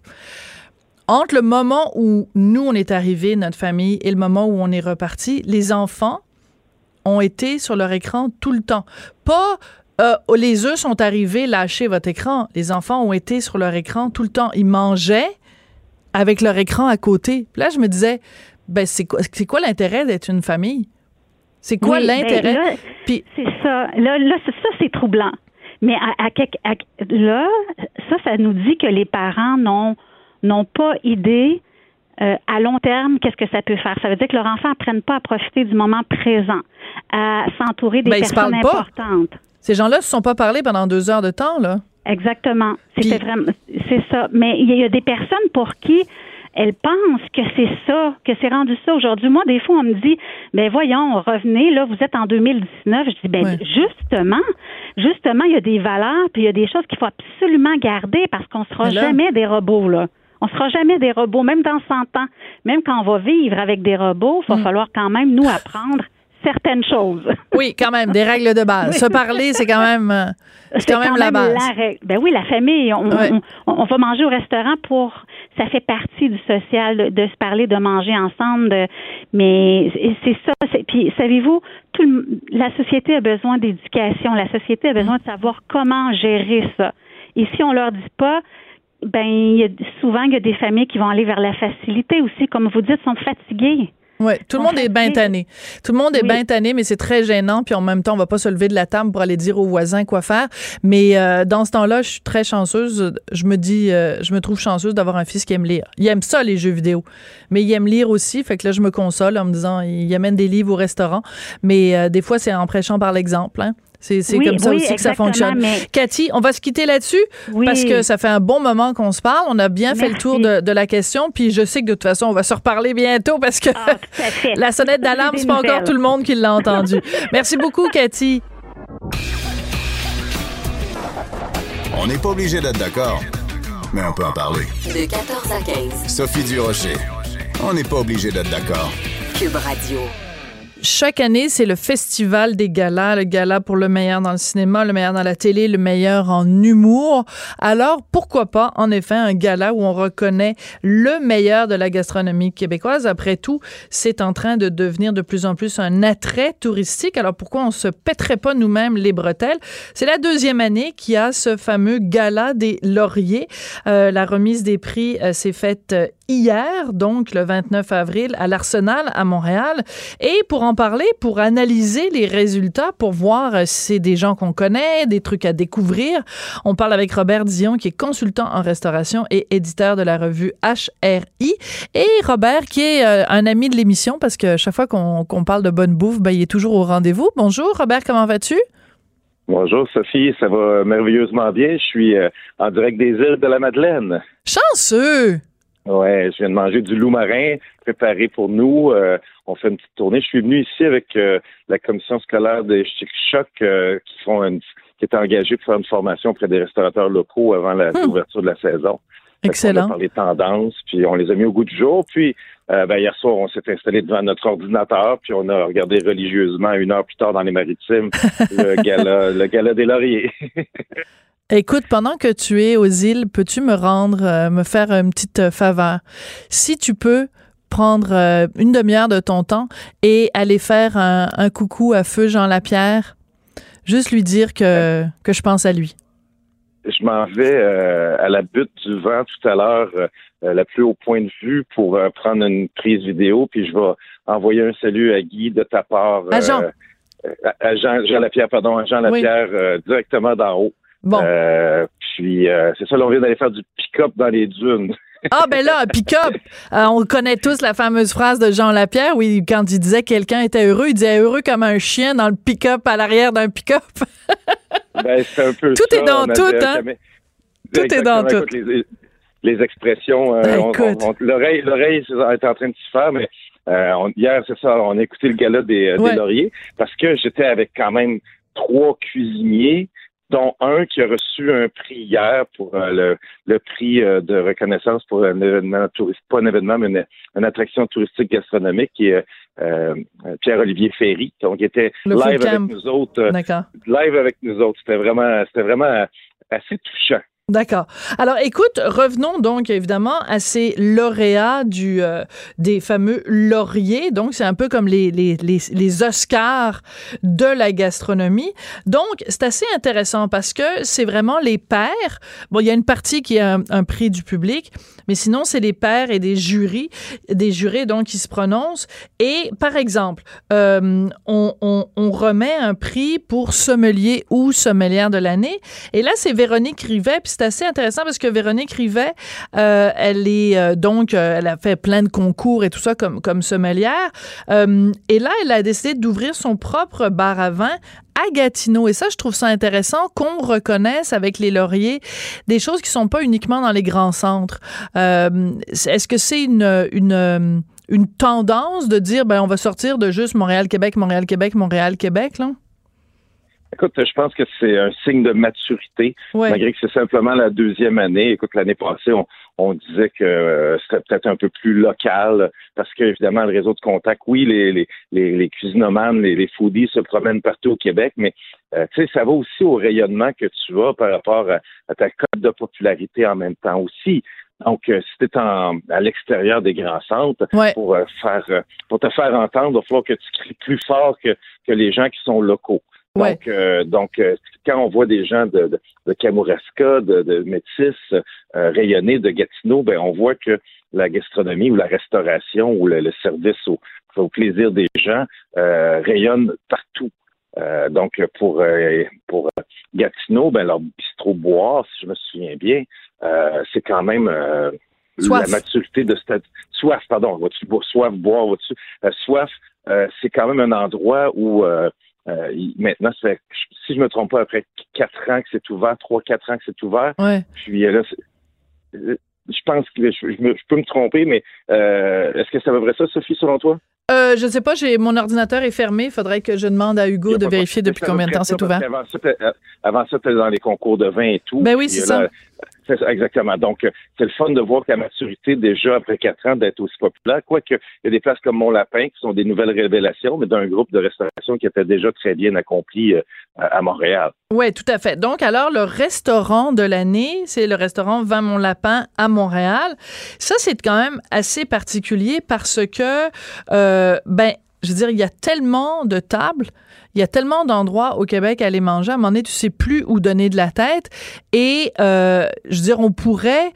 Entre le moment où nous, on est arrivés, notre famille, et le moment où on est reparti, les enfants ont été sur leur écran tout le temps. Pas euh, les œufs sont arrivés, lâchez votre écran. Les enfants ont été sur leur écran tout le temps. Ils mangeaient avec leur écran à côté. là, je me disais, ben c'est quoi, c'est quoi l'intérêt d'être une famille? C'est quoi ben, l'intérêt? Puis c'est ça. Là, là ça, c'est troublant. Mais à, à, là, ça, ça nous dit que les parents n'ont, n'ont pas idée euh, à long terme, qu'est-ce que ça peut faire? Ça veut dire que leur enfant n'apprenne pas à profiter du moment présent, à s'entourer des ben, personnes importantes. Ces gens-là ne se sont pas parlé pendant deux heures de temps, là. Exactement. C'est vraiment, c'est ça. Mais il y a des personnes pour qui elle pense que c'est ça, que c'est rendu ça aujourd'hui. Moi, des fois, on me dit, ben voyons, revenez, là, vous êtes en 2019. Je dis, ben justement, justement, il y a des valeurs, puis il y a des choses qu'il faut absolument garder parce qu'on sera jamais des robots, là. On sera jamais des robots, même dans 100 ans. Même quand on va vivre avec des robots, il va mm. falloir quand même nous apprendre certaines choses. Oui, quand même, des règles de base. Se parler, c'est quand même, euh, c'est quand, même, la base. ben oui, la famille, on, on, va manger au restaurant pour, ça fait partie du social de, se parler, de manger ensemble. mais c'est ça. Puis savez-vous, tout la société a besoin d'éducation. La société a besoin de savoir comment gérer ça. Et si on leur dit pas, ben il y a, souvent il y a des familles qui vont aller vers la facilité aussi, comme vous dites, sont fatiguées. Oui, tout le monde est bien tanné. Tout le monde est bien tanné, mais c'est très gênant. Puis en même temps, on va pas se lever de la table pour aller dire aux voisins quoi faire. Mais euh, dans ce temps-là, je suis très chanceuse. Je me dis, euh, je me trouve chanceuse d'avoir un fils qui aime lire. Il aime ça, les jeux vidéo. Mais il aime lire aussi. Fait que là, je me console en me disant, il amène des livres au restaurant. Mais euh, des fois, c'est en prêchant par l'exemple. Hein. C'est comme ça aussi que ça fonctionne. Cathy, on va se quitter là-dessus parce que ça fait un bon moment qu'on se parle. On a bien fait le tour de, la question. Puis je sais que de toute façon, on va se reparler bientôt parce que ah, la sonnette d'alarme, c'est pas encore tout le monde qui l'a entendu. Merci beaucoup, Cathy. On n'est pas obligé d'être d'accord, mais on peut en parler. De 14 à 15. Sophie Durocher. On n'est pas obligé d'être d'accord. Cube Radio chaque année, c'est le festival des galas, le gala pour le meilleur dans le cinéma, le meilleur dans la télé, le meilleur en humour. Alors, pourquoi pas, en effet, un gala où on reconnaît le meilleur de la gastronomie québécoise? Après tout, c'est en train de devenir de plus en plus un attrait touristique. Alors, pourquoi on se pèterait pas nous-mêmes les bretelles? C'est la deuxième année qu'il y a ce fameux gala des lauriers. Euh, la remise des prix euh, s'est faite euh, hier, donc le 29 avril, à l'Arsenal à Montréal. Et pour en parler, pour analyser les résultats, pour voir euh, si c'est des gens qu'on connaît, des trucs à découvrir, on parle avec Robert Dion, qui est consultant en restauration et éditeur de la revue HRI. Et Robert, qui est euh, un ami de l'émission, parce que chaque fois qu'on parle de bonne bouffe, ben, il est toujours au rendez-vous. Bonjour, Robert, comment vas-tu? Bonjour Sophie, ça va merveilleusement bien. Je suis euh, en direct des îles de la Madeleine. Chanceux! Ouais, je viens de manger du loup marin préparé pour nous. Euh, on fait une petite tournée. Je suis venu ici avec euh, la commission scolaire des Chic Choc euh, qui font une, qui est engagée pour faire une formation auprès des restaurateurs locaux avant l'ouverture hmm. de la saison. Excellent. On a parlé tendances, puis on les a mis au goût du jour. Puis ben, hier soir, on s'est installé devant notre ordinateur, puis on a regardé religieusement une heure plus tard dans les maritimes le gala, le gala des lauriers. Écoute, pendant que tu es aux îles, peux-tu me rendre, euh, me faire une petite euh, faveur? Si tu peux prendre euh, une demi-heure de ton temps et aller faire un, coucou à Feu Jean Lapierre, juste lui dire que, que je pense à lui. Je m'en vais à la butte du vent tout à l'heure, la plus haut point de vue, pour prendre une prise vidéo, puis je vais envoyer un salut à Guy de ta part. À Jean. à Jean, Lapierre, pardon, à Jean Lapierre, directement d'en haut. Bon. Euh, puis, euh, c'est ça, on vient d'aller faire du pick-up dans les dunes. Ah, ben là, pick-up. Euh, on connaît tous la fameuse phrase de Jean Lapierre, oui, quand il disait quelqu'un était heureux, il disait heureux comme un chien dans le pick-up à l'arrière d'un pick-up. ben, c'est un peu Tout est dans tout, hein? Tout est dans tout. Les, expressions, ben, l'oreille, l'oreille est en train de s'y faire, mais hier, c'est ça, on a écouté le gala des, des lauriers parce que j'étais avec quand même trois cuisiniers dont un qui a reçu un prix hier pour euh, le, le, prix euh, de reconnaissance pour un événement touristique, pas un événement, mais une, attraction touristique gastronomique, qui est euh, Pierre-Olivier Ferry. Donc, il était live avec nous autres. live avec nous autres. C'était vraiment, c'était vraiment assez touchant. D'accord. Alors, écoute, revenons donc évidemment à ces lauréats du euh, des fameux lauriers. Donc, c'est un peu comme les, les, les, Oscars de la gastronomie. Donc, c'est assez intéressant parce que c'est vraiment les pairs. Bon, il y a une partie qui est un, prix du public, mais sinon, c'est les pairs et des jurys, des jurés donc qui se prononcent. Et par exemple, euh, on, on remet un prix pour sommelier ou sommelière de l'année. Et là, c'est Véronique Rivet c'est assez intéressant parce que Véronique Rivet, euh, elle est euh, donc, euh, elle a fait plein de concours et tout ça comme, comme sommelière. et là, elle a décidé d'ouvrir son propre bar à vin à Gatineau. Et ça, je trouve ça intéressant qu'on reconnaisse avec les lauriers des choses qui sont pas uniquement dans les grands centres. Est-ce que c'est une tendance de dire, ben, on va sortir de juste Montréal-Québec, Montréal-Québec, Montréal-Québec, là? Écoute, je pense que c'est un signe de maturité, malgré que c'est simplement la deuxième année. Écoute, l'année passée, on, disait que euh, c'était peut-être un peu plus local, parce qu'évidemment, le réseau de contact, oui, les, les, les, les cuisinomanes, les, les, foodies se promènent partout au Québec, mais euh, tu sais, ça va aussi au rayonnement que tu as par rapport à, ta cote de popularité en même temps aussi. Donc, euh, si tu es à l'extérieur des grands centres pour faire pour te faire entendre, il va falloir que tu cries plus fort que, que les gens qui sont locaux. Donc, euh, donc euh, quand on voit des gens de, de, de Kamouraska, de, de Métis euh, rayonner de Gatineau, ben on voit que la gastronomie ou la restauration ou le, service au, au, plaisir des gens rayonne partout. donc pour pour Gatineau, ben leur bistrot boire, si je me souviens bien, c'est quand même la maturité de stade. Soif, pardon, soif boire, soif, c'est quand même un endroit où maintenant, si je me trompe pas, après quatre ans que c'est ouvert, trois, quatre ans que c'est ouvert. Ouais. Puis là, je pense que je, peux me tromper, mais est-ce que ça va vrai ça, Sophie, selon toi? Euh, je sais pas, j'ai mon ordinateur est fermé. Il faudrait que je demande à Hugo de vérifier depuis combien de temps c'est ouvert. Avant ça, tu dans les concours de vin et tout. Ben oui, c'est ça. Exactement. Donc, euh, c'est le fun de voir qu'à maturité, déjà après quatre ans, d'être aussi populaire. Quoique, il y a des places comme Mont-Lapin qui sont des nouvelles révélations, mais d'un groupe de restauration qui était déjà très bien accompli euh, à Montréal. Oui, tout à fait. Donc, alors, le restaurant de l'année, c'est le restaurant Vin Mont-Lapin à Montréal. Ça, c'est quand même assez particulier parce que, euh, ben, je veux dire, il y a tellement de tables, il y a tellement d'endroits au Québec à aller manger. À un moment donné, tu sais plus où donner de la tête. Et, euh, je veux dire, on pourrait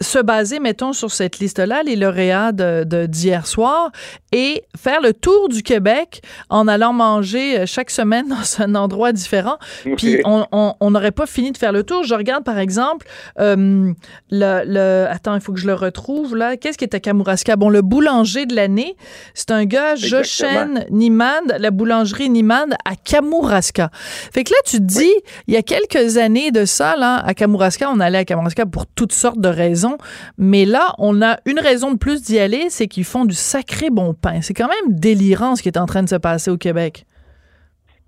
se baser, mettons, sur cette liste-là, les lauréats de, d'hier soir, et faire le tour du Québec en allant manger euh, chaque semaine dans un endroit différent. Puis on n'aurait pas fini de faire le tour. Je regarde, par exemple, euh, le, le, Attends, il faut que je le retrouve, là. Qu'est-ce qui est à Kamouraska? Bon, le boulanger de l'année, c'est un gars, Joshen Nimand, la boulangerie Nimand à Kamouraska. Fait que là, tu te dis, il y a quelques années de ça, là, à Kamouraska, on allait à Kamouraska pour toutes sortes de raisons mais là, on a une raison de plus d'y aller, c'est qu'ils font du sacré bon pain. C'est quand même délirant ce qui est en train de se passer au Québec.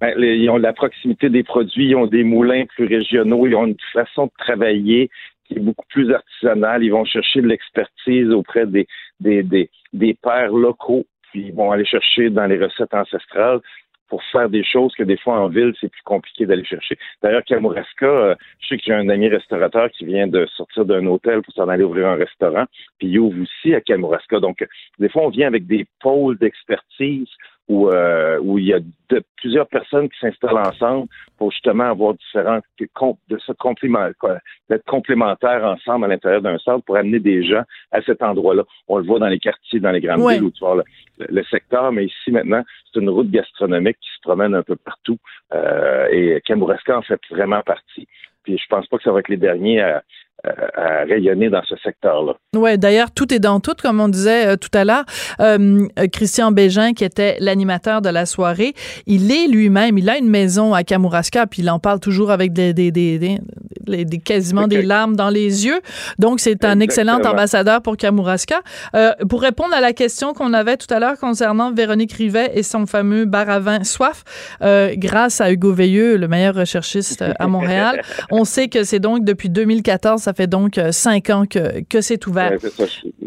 Ben, ils ont la proximité des produits, ils ont des moulins plus régionaux, ils ont une façon de travailler qui est beaucoup plus artisanale. Ils vont chercher de l'expertise auprès des, pères locaux, puis ils vont aller chercher dans les recettes ancestrales pour faire des choses que des fois en ville, c'est plus compliqué d'aller chercher. D'ailleurs, Kamouraska, euh, je sais que j'ai un ami restaurateur qui vient de sortir d'un hôtel pour s'en aller ouvrir un restaurant, puis il ouvre aussi à Kamouraska. Donc, des fois, on vient avec des pôles d'expertise où, euh, où il y a de, plusieurs personnes qui s'installent ensemble pour justement avoir différents de se d'être complémentaires ensemble à l'intérieur d'un centre pour amener des gens à cet endroit-là. On le voit dans les quartiers, dans les grandes villes où tu vois le, secteur, mais ici maintenant, c'est une route gastronomique qui se promène un peu partout euh, et Kamouraska en fait vraiment partie. Puis je pense pas que ça va être les derniers à, à rayonner dans ce secteur-là. Oui, d'ailleurs, tout est dans tout, comme on disait euh, tout à l'heure. Euh, Christian Bégin, qui était l'animateur de la soirée, il est lui-même, il a une maison à Kamouraska, puis il en parle toujours avec des, des, des, des quasiment des larmes dans les yeux. Donc, c'est un excellent ambassadeur pour Kamouraska. Euh, pour répondre à la question qu'on avait tout à l'heure concernant Véronique Rivet et son fameux bar à vin Soif, euh, grâce à Hugo Veilleux, le meilleur recherchiste à Montréal, on sait que c'est donc depuis 2014, ça fait donc euh, cinq ans que, que c'est ouvert.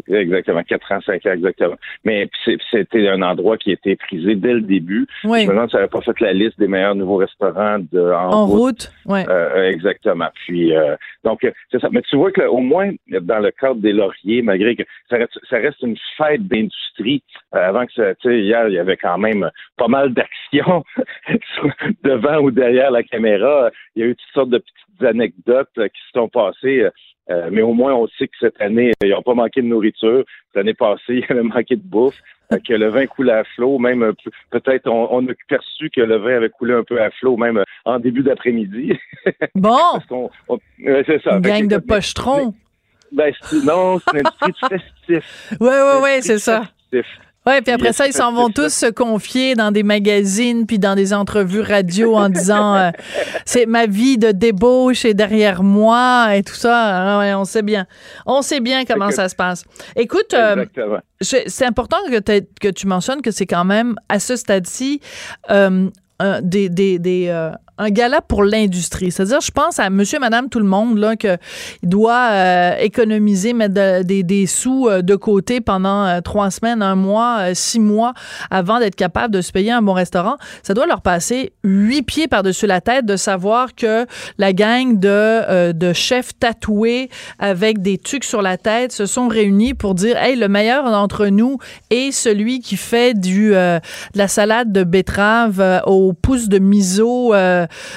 exactement, quatre ans, cinq ans, exactement. Mais c'était un endroit qui était prisé dès le début. Oui. Je me demande si ça n'avait pas fait la liste des meilleurs nouveaux restaurants de, en, route. Oui. Euh, exactement. Puis, euh, donc, c'est ça. Mais tu vois que au moins, dans le cadre des lauriers, malgré que ça reste, ça reste une fête d'industrie, avant que ça, tu sais, hier, il y avait quand même pas mal d'actions devant ou derrière la caméra. Il y a eu toutes sortes de petites anecdotes qui se sont passées. Euh, mais au moins, on sait que cette année, ils n'ont pas manqué de nourriture. L'année passée, il y avait manqué de bouffe, que le vin coulait à flot. Même peut-être, on, a perçu que le vin avait coulé un peu à flot, même en début d'après-midi. Bon! c'est ça. Une gang de pochetrons. Ben, non, c'est une industrie de festif. Oui, oui, oui, c'est ça. Oui, puis après ça, ils s'en vont tous se confier dans des magazines puis dans des entrevues radio en disant euh, c'est ma vie de débauche et derrière moi et tout ça. Ah ouais, on sait bien. On sait bien comment ça se passe. Écoute, euh, c'est important que, que tu mentionnes que c'est quand même à ce stade-ci euh, des, des, des un gala pour l'industrie. C'est-à-dire, je pense à monsieur, madame, tout le monde, là, qu'il doit euh, économiser, mettre des, des, sous euh, de côté pendant euh, trois semaines, un mois, six mois avant d'être capable de se payer un bon restaurant. Ça doit leur passer huit pieds par-dessus la tête de savoir que la gang de, de chefs tatoués avec des tucs sur la tête se sont réunis pour dire, hey, le meilleur d'entre nous est celui qui fait du, de la salade de betterave au pouce de miso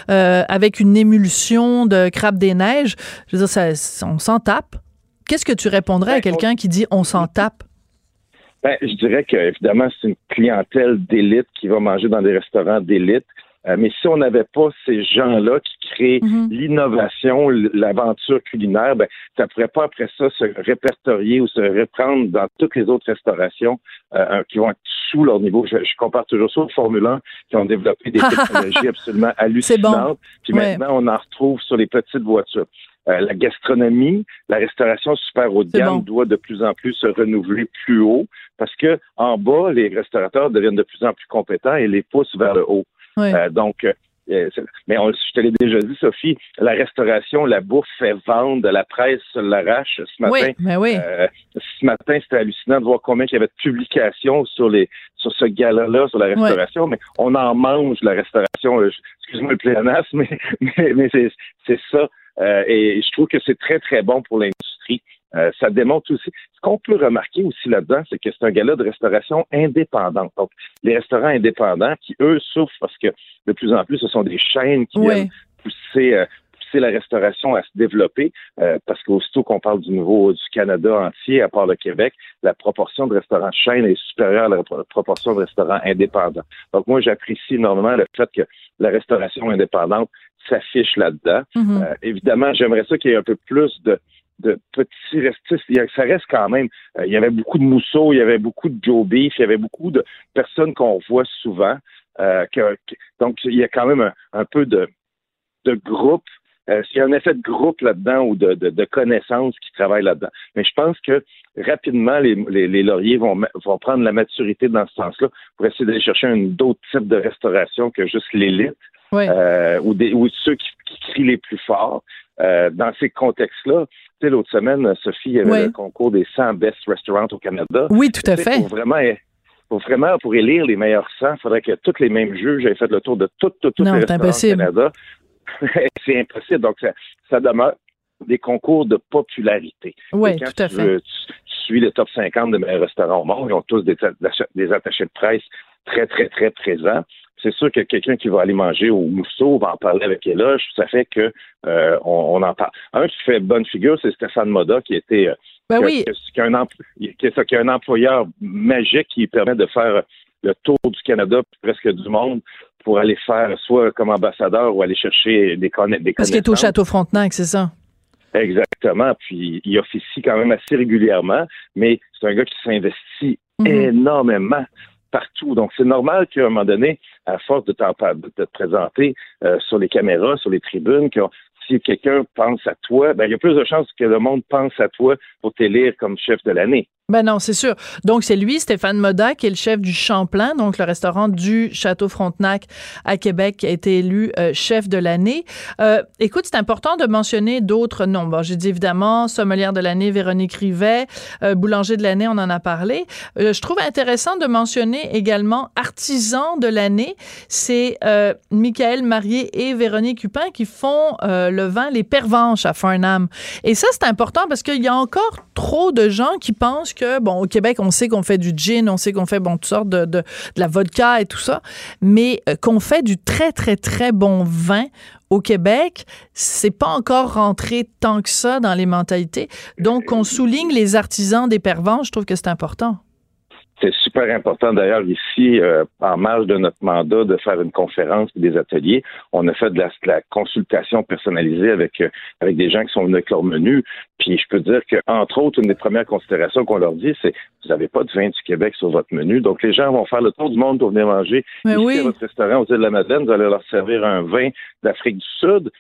avec une émulsion de crabe des neiges. Je veux dire, ça, on s'en tape. Qu'est-ce que tu répondrais à ben, quelqu'un qui dit on s'en tape? Ben, je dirais que évidemment c'est une clientèle d'élite qui va manger dans des restaurants d'élite. Euh, mais si on n'avait pas ces gens-là qui créer mhm. l'innovation, l'aventure culinaire, ben, ça pourrait pas après ça se répertorier ou se reprendre dans toutes les autres restaurations euh, qui vont être sous leur niveau. Je, compare toujours ça aux Formule 1 qui ont développé des technologies absolument hallucinantes. Puis maintenant, on en retrouve sur les petites voitures. Euh, la gastronomie, la restauration super haut de gamme doit de plus en plus se renouveler plus haut parce que en bas, les restaurateurs deviennent de plus en plus compétents et les poussent vers le haut. Euh, donc, euh, mais on, je te l'ai déjà dit, Sophie, la restauration, la bouffe fait vendre, la presse se l'arrache. Ce matin, oui, oui. ce matin, c'était hallucinant de voir combien il y avait de publications sur les sur ce gala-là, sur la restauration, mais on en mange la restauration. Excuse-moi le pléonasme, mais, mais, mais c'est ça. Euh, et je trouve que c'est très, très bon pour l'industrie. Euh, ça démontre aussi. Ce qu'on peut remarquer aussi là-dedans, c'est que c'est un gala de restauration indépendante. Donc, les restaurants indépendants qui, eux, souffrent parce que de plus en plus, ce sont des chaînes qui viennent pousser, euh, pousser la restauration à se développer. parce qu'aussitôt qu'on parle du nouveau du Canada entier, à part le Québec, la proportion de restaurants chaînes est supérieure à la proportion de restaurants indépendants. Donc, moi, j'apprécie énormément le fait que la restauration indépendante s'affiche là-dedans. Mhm. Euh, évidemment, j'aimerais ça qu'il y ait un peu plus de, de petits restes. Ça reste quand même. Euh, il y avait beaucoup de mousseaux, il y avait beaucoup de Joe Beef, il y avait beaucoup de personnes qu'on voit souvent. Euh, donc, il y a quand même un, peu de, de groupe. il y a un effet de groupe là-dedans ou de, de, connaissances qui travaillent là-dedans. Mais je pense que rapidement, les, les, lauriers vont, vont prendre la maturité dans ce sens-là pour essayer d'aller chercher un d'autres type de restauration que juste l'élite euh, ou, des, ou ceux qui, crient les plus forts. Euh, dans ces contextes-là, tu sais, l'autre semaine, Sophie, il y avait le concours des 100 best restaurants au Canada. Oui, tout à fait. Pour vraiment, pour vraiment, pour élire les meilleurs 100, il faudrait que tous les mêmes juges aient fait le tour de toutes, toutes, toutes les restaurants au Canada. c'est impossible. Donc, ça, ça demeure des concours de popularité. Oui, tout à fait. Tu, suis le top 50 de meilleurs restaurants au monde. Ils ont tous des, des attachés de presse très, très, très présents c'est sûr que quelqu'un qui va aller manger au Mousseau va en parler avec Éloge. Ça fait que euh, on, en parle. Un qui fait bonne figure, c'est Stéphane Moda, qui était euh, ben oui. qui, un employeur magique qui permet de faire le tour du Canada, presque du monde, pour aller faire soit comme ambassadeur ou aller chercher des, connaissances. Parce qu'il est au Château Frontenac, c'est ça? Exactement. Puis il officie quand même assez régulièrement, mais c'est un gars qui s'investit mhm. énormément partout. Donc, c'est normal qu'à un moment donné, à force de, de te présenter euh, sur les caméras, sur les tribunes, que si quelqu'un pense à toi, ben, il y a plus de chances que le monde pense à toi pour t'élire comme chef de l'année. Ben non, c'est sûr. Donc, c'est lui, Stéphane Moda, qui est le chef du Champlain, donc le restaurant du Château Frontenac à Québec, qui a été élu euh, chef de l'année. Euh, écoute, c'est important de mentionner d'autres noms. Bon, j'ai dit évidemment sommelière de l'année, Véronique Rivet, euh, boulanger de l'année, on en a parlé. je trouve intéressant de mentionner également artisan de l'année. C'est Michael Marié et Véronique Hupin qui font le vin Les Pervenches à Farnham. Et ça, c'est important parce qu'il y a encore trop de gens qui pensent bon, au Québec, on sait qu'on fait du gin, on sait qu'on fait, bon, toutes sortes de, la vodka et tout ça, mais euh, qu'on fait du très, très, très bon vin au Québec, c'est pas encore rentré tant que ça dans les mentalités. Donc, on souligne les artisans des pervents, je trouve que c'est important. C'est super important d'ailleurs ici, euh, en marge de notre mandat, de faire une conférence et des ateliers. On a fait de la, consultation personnalisée avec euh, avec des gens qui sont venus avec leur menu. Puis je peux dire que entre autres, une des premières considérations qu'on leur dit, c'est vous n'avez pas de vin du Québec sur votre menu. Donc les gens vont faire le tour du monde pour venir manger Mais ici à votre restaurant aux îles de la Madeleine. Vous allez leur servir un vin d'Afrique du Sud.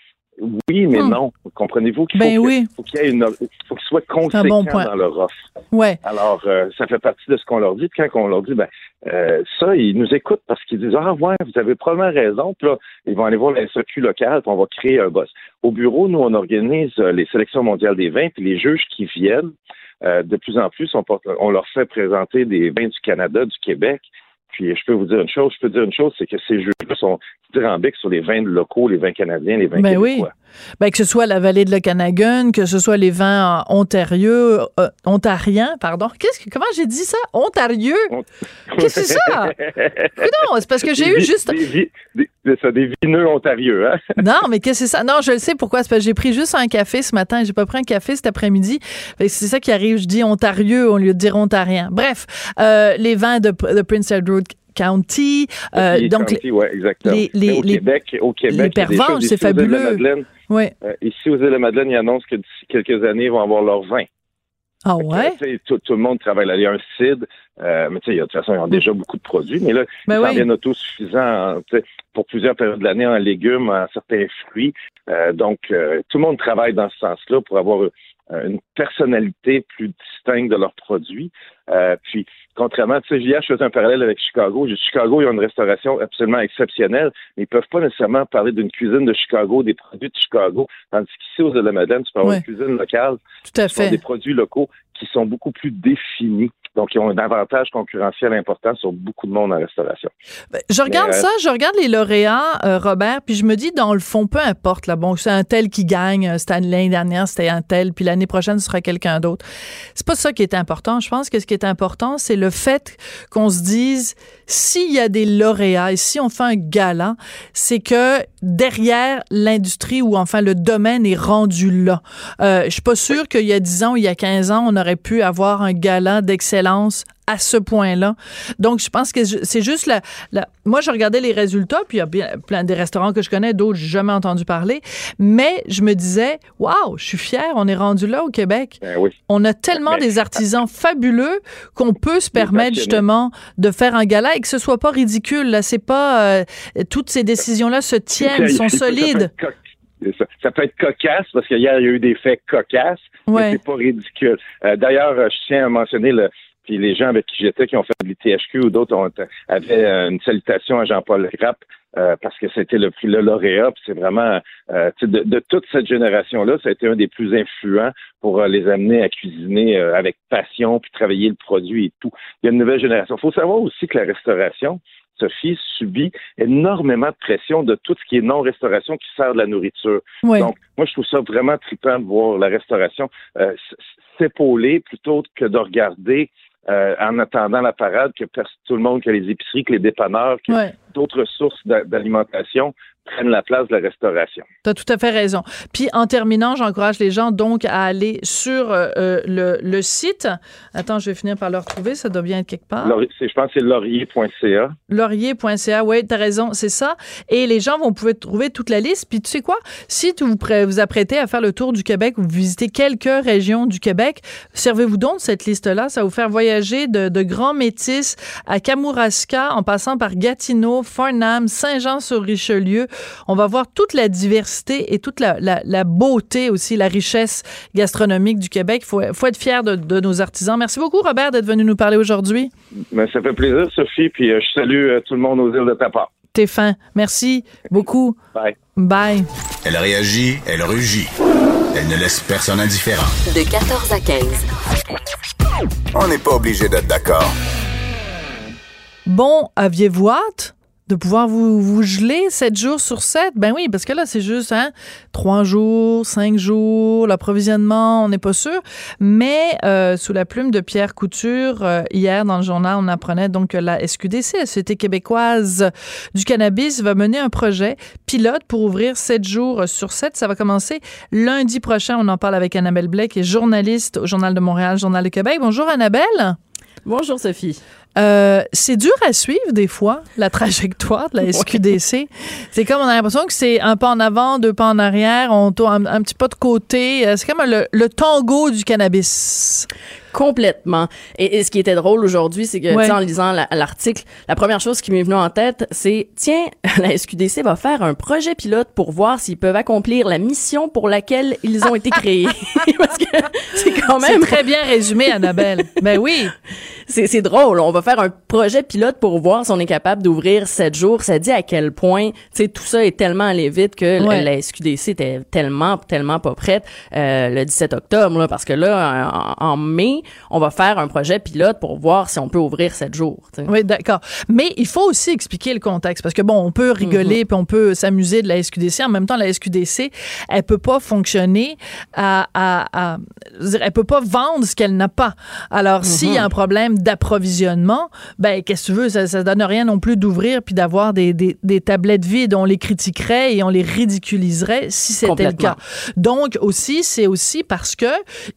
Oui, mais hmm. non. Comprenez-vous qu'il ben faut qu'il y ait une, faut qu'il soit conséquent dans leur offre. Ouais. Alors, euh, ça fait partie de ce qu'on leur dit. Puis quand on leur dit, ben, euh, ça, ils nous écoutent parce qu'ils disent, ah ouais, vous avez probablement raison. Puis là, ils vont aller voir la SAQ locale, puis on va créer un boss. Au bureau, nous, on organise euh, les sélections mondiales des vins, puis les juges qui viennent, de plus en plus, on, on leur fait présenter des vins du Canada, du Québec. Puis je peux vous dire une chose, je peux dire une chose, c'est que ces jeux-là sont dithyrambiques sur les vins locaux, les vins canadiens, les vins ben québécois. Oui. Ben, que ce soit la vallée de l'Okanagan, que ce soit les vins ontarieux, euh, ontariens, pardon. Qu'est-ce que, comment j'ai dit ça? Ontarieux? Qu'est-ce que c'est ça? non, c'est parce que j'ai eu juste. Des, des, des, des vineux ontarieux, hein? non, mais qu'est-ce que c'est ça? Non, je le sais pourquoi. C'est parce que j'ai pris juste un café ce matin. J'ai pas pris un café cet après-midi. C'est ça qui arrive. Je dis ontarieux au lieu de dire ontarien. Bref, euh, les vins de, de Prince Edward County. Euh, donc, exactement. Les, au Québec, au Québec, les c'est fabuleux. Ouais. Euh, ici, aux îles de Madeleine, ils annoncent que d'ici quelques années, ils vont avoir leur vin. Ah ouais? tout, tout, le monde travaille là. Il y a un CID, euh, mais tu sais, de toute façon, ils ont déjà beaucoup de produits, mais là, ben ils oui. autosuffisants pour plusieurs périodes de l'année en légumes, en certains fruits. Euh, donc, euh, tout le monde travaille dans ce sens-là pour avoir une personnalité plus distincte de leurs produits. Puis, contrairement, tu sais, hier, je faisais un parallèle avec Chicago. Chicago, ils ont une restauration absolument exceptionnelle, mais ils peuvent pas nécessairement parler d'une cuisine de Chicago, des produits de Chicago, tandis qu'ici, aux îles de Madeleine, tu peux avoir une cuisine locale. Tout à fait. Des produits locaux qui sont beaucoup plus définis. Donc, ils ont un avantage concurrentiel important sur beaucoup de monde en restauration. Ben, je regarde ça, je regarde les lauréats, euh, Robert, puis je me dis, dans le fond, peu importe, là, bon, c'est un tel qui gagne, euh, c'était l'année dernière, c'était un tel, puis l'année prochaine, ce sera quelqu'un d'autre. C'est pas ça qui est important. Je pense que ce qui est important, c'est le fait qu'on se dise, s'il y a des lauréats et si on fait un gala, c'est que derrière l'industrie ou enfin le domaine est rendu là. Euh, je suis pas sûre qu'il y a 10 ans ou il y a 15 ans, on aurait pu avoir un gala d'excellence à ce point-là. Donc, je pense que c'est juste la, Moi, je regardais les résultats, puis il y a bien, plein des restaurants que je connais, d'autres, j'ai jamais entendu parler. Mais je me disais, waouh, je suis fière, on est rendu là au Québec. Ben oui. On a tellement des artisans fabuleux qu'on peut se permettre justement de faire un gala et que ce soit pas ridicule. Là, c'est pas. Euh, toutes ces décisions-là se tiennent, sont solides. Ça, peut être cocasse parce qu'hier, il y a eu des faits cocasses, mais c'est pas ridicule. Euh, d'ailleurs, je tiens à mentionner le, puis les gens avec qui j'étais, qui ont fait de l'ITHQ ou d'autres, ont, avaient euh, une salutation à Jean-Paul Rapp euh, parce que c'était le prix le lauréat. c'est vraiment euh, de, de, toute cette génération-là, ça a été un des plus influents pour les amener à cuisiner avec passion, puis travailler le produit et tout. Il y a une nouvelle génération. Il faut savoir aussi que la restauration, Sophie, subit énormément de pression de tout ce qui est non-restauration qui sert de la nourriture. Donc, moi, je trouve ça vraiment trippant de voir la restauration s'épauler plutôt que de regarder euh, en attendant la parade que tout le monde, que les épiceries, que les dépanneurs, que d'autres sources d'alimentation prennent la place de la restauration. Tu as tout à fait raison. Puis en terminant, j'encourage les gens donc à aller sur euh, euh, le, site. Attends, je vais finir par le retrouver, ça doit bien être quelque part. je pense que c'est laurier.ca. Laurier.ca, oui, tu as raison, c'est ça. Et les gens vont pouvoir trouver toute la liste. Puis tu sais quoi? Si tu vous, vous apprêtez à faire le tour du Québec ou visiter quelques régions du Québec, servez-vous donc de cette liste-là. Ça va vous faire voyager de, de Grand Métis à Kamouraska en passant par Gatineau, Farnham, Saint-Jean-sur-Richelieu, on va voir toute la diversité et toute la, beauté aussi, la richesse gastronomique du Québec. Il faut, être fier de, nos artisans. Merci beaucoup, Robert, d'être venu nous parler aujourd'hui. Ben, ça fait plaisir, Sophie, puis euh, je salue euh, tout le monde aux îles de Tapa. T'es fin. Merci beaucoup. Bye. Bye. Elle réagit, elle rugit. Elle ne laisse personne indifférent. De 14 à 15. On n'est pas obligé d'être d'accord. Bon, aviez-vous hâte? De pouvoir vous, vous geler 7 jours sur 7. Ben oui, parce que là, c'est juste hein, 3 jours, 5 jours, l'approvisionnement, on n'est pas sûr. Mais euh, sous la plume de Pierre Couture, euh, hier dans le journal, on apprenait donc que la SQDC, la Société québécoise du cannabis, va mener un projet pilote pour ouvrir 7 jours sur 7. Ça va commencer lundi prochain. On en parle avec Annabelle Blais, qui est journaliste au Journal de Montréal, Journal de Québec. Bonjour Annabelle. Bonjour Sophie. Euh, c'est dur à suivre des fois, la trajectoire de la SQDC. C'est comme on a l'impression que c'est un pas en avant, deux pas en arrière, on tourne un, petit pas de côté. Euh, c'est comme le tango du cannabis. Complètement. Et, ce qui était drôle aujourd'hui, c'est que, en lisant l'article, la, première chose qui m'est venue en tête, c'est, tiens, la SQDC va faire un projet pilote pour voir s'ils peuvent accomplir la mission pour laquelle ils ont été créés. Parce que c'est quand même... très bien résumé, Annabelle. ben oui. C'est drôle. On va faire un projet pilote pour voir si on est capable d'ouvrir sept jours. Ça dit à quel point, tu sais, tout ça est tellement allé vite que la, SQDC était tellement, tellement pas prête euh, le 17 octobre, là, parce que là, en mai, on va faire un projet pilote pour voir si on peut ouvrir sept jours. Oui, d'accord. Mais il faut aussi expliquer le contexte parce que bon, on peut rigoler mhm. puis on peut s'amuser de la SQDC. En même temps, la SQDC, elle peut pas fonctionner à, à, à elle peut pas vendre ce qu'elle n'a pas. Alors, s'il y a mhm. un problème d'approvisionnement, ben qu'est-ce que tu veux, ça, ça donne rien non plus d'ouvrir puis d'avoir des, des, des, tablettes vides. On les critiquerait et on les ridiculiserait si c'était le cas. Donc aussi, c'est aussi parce que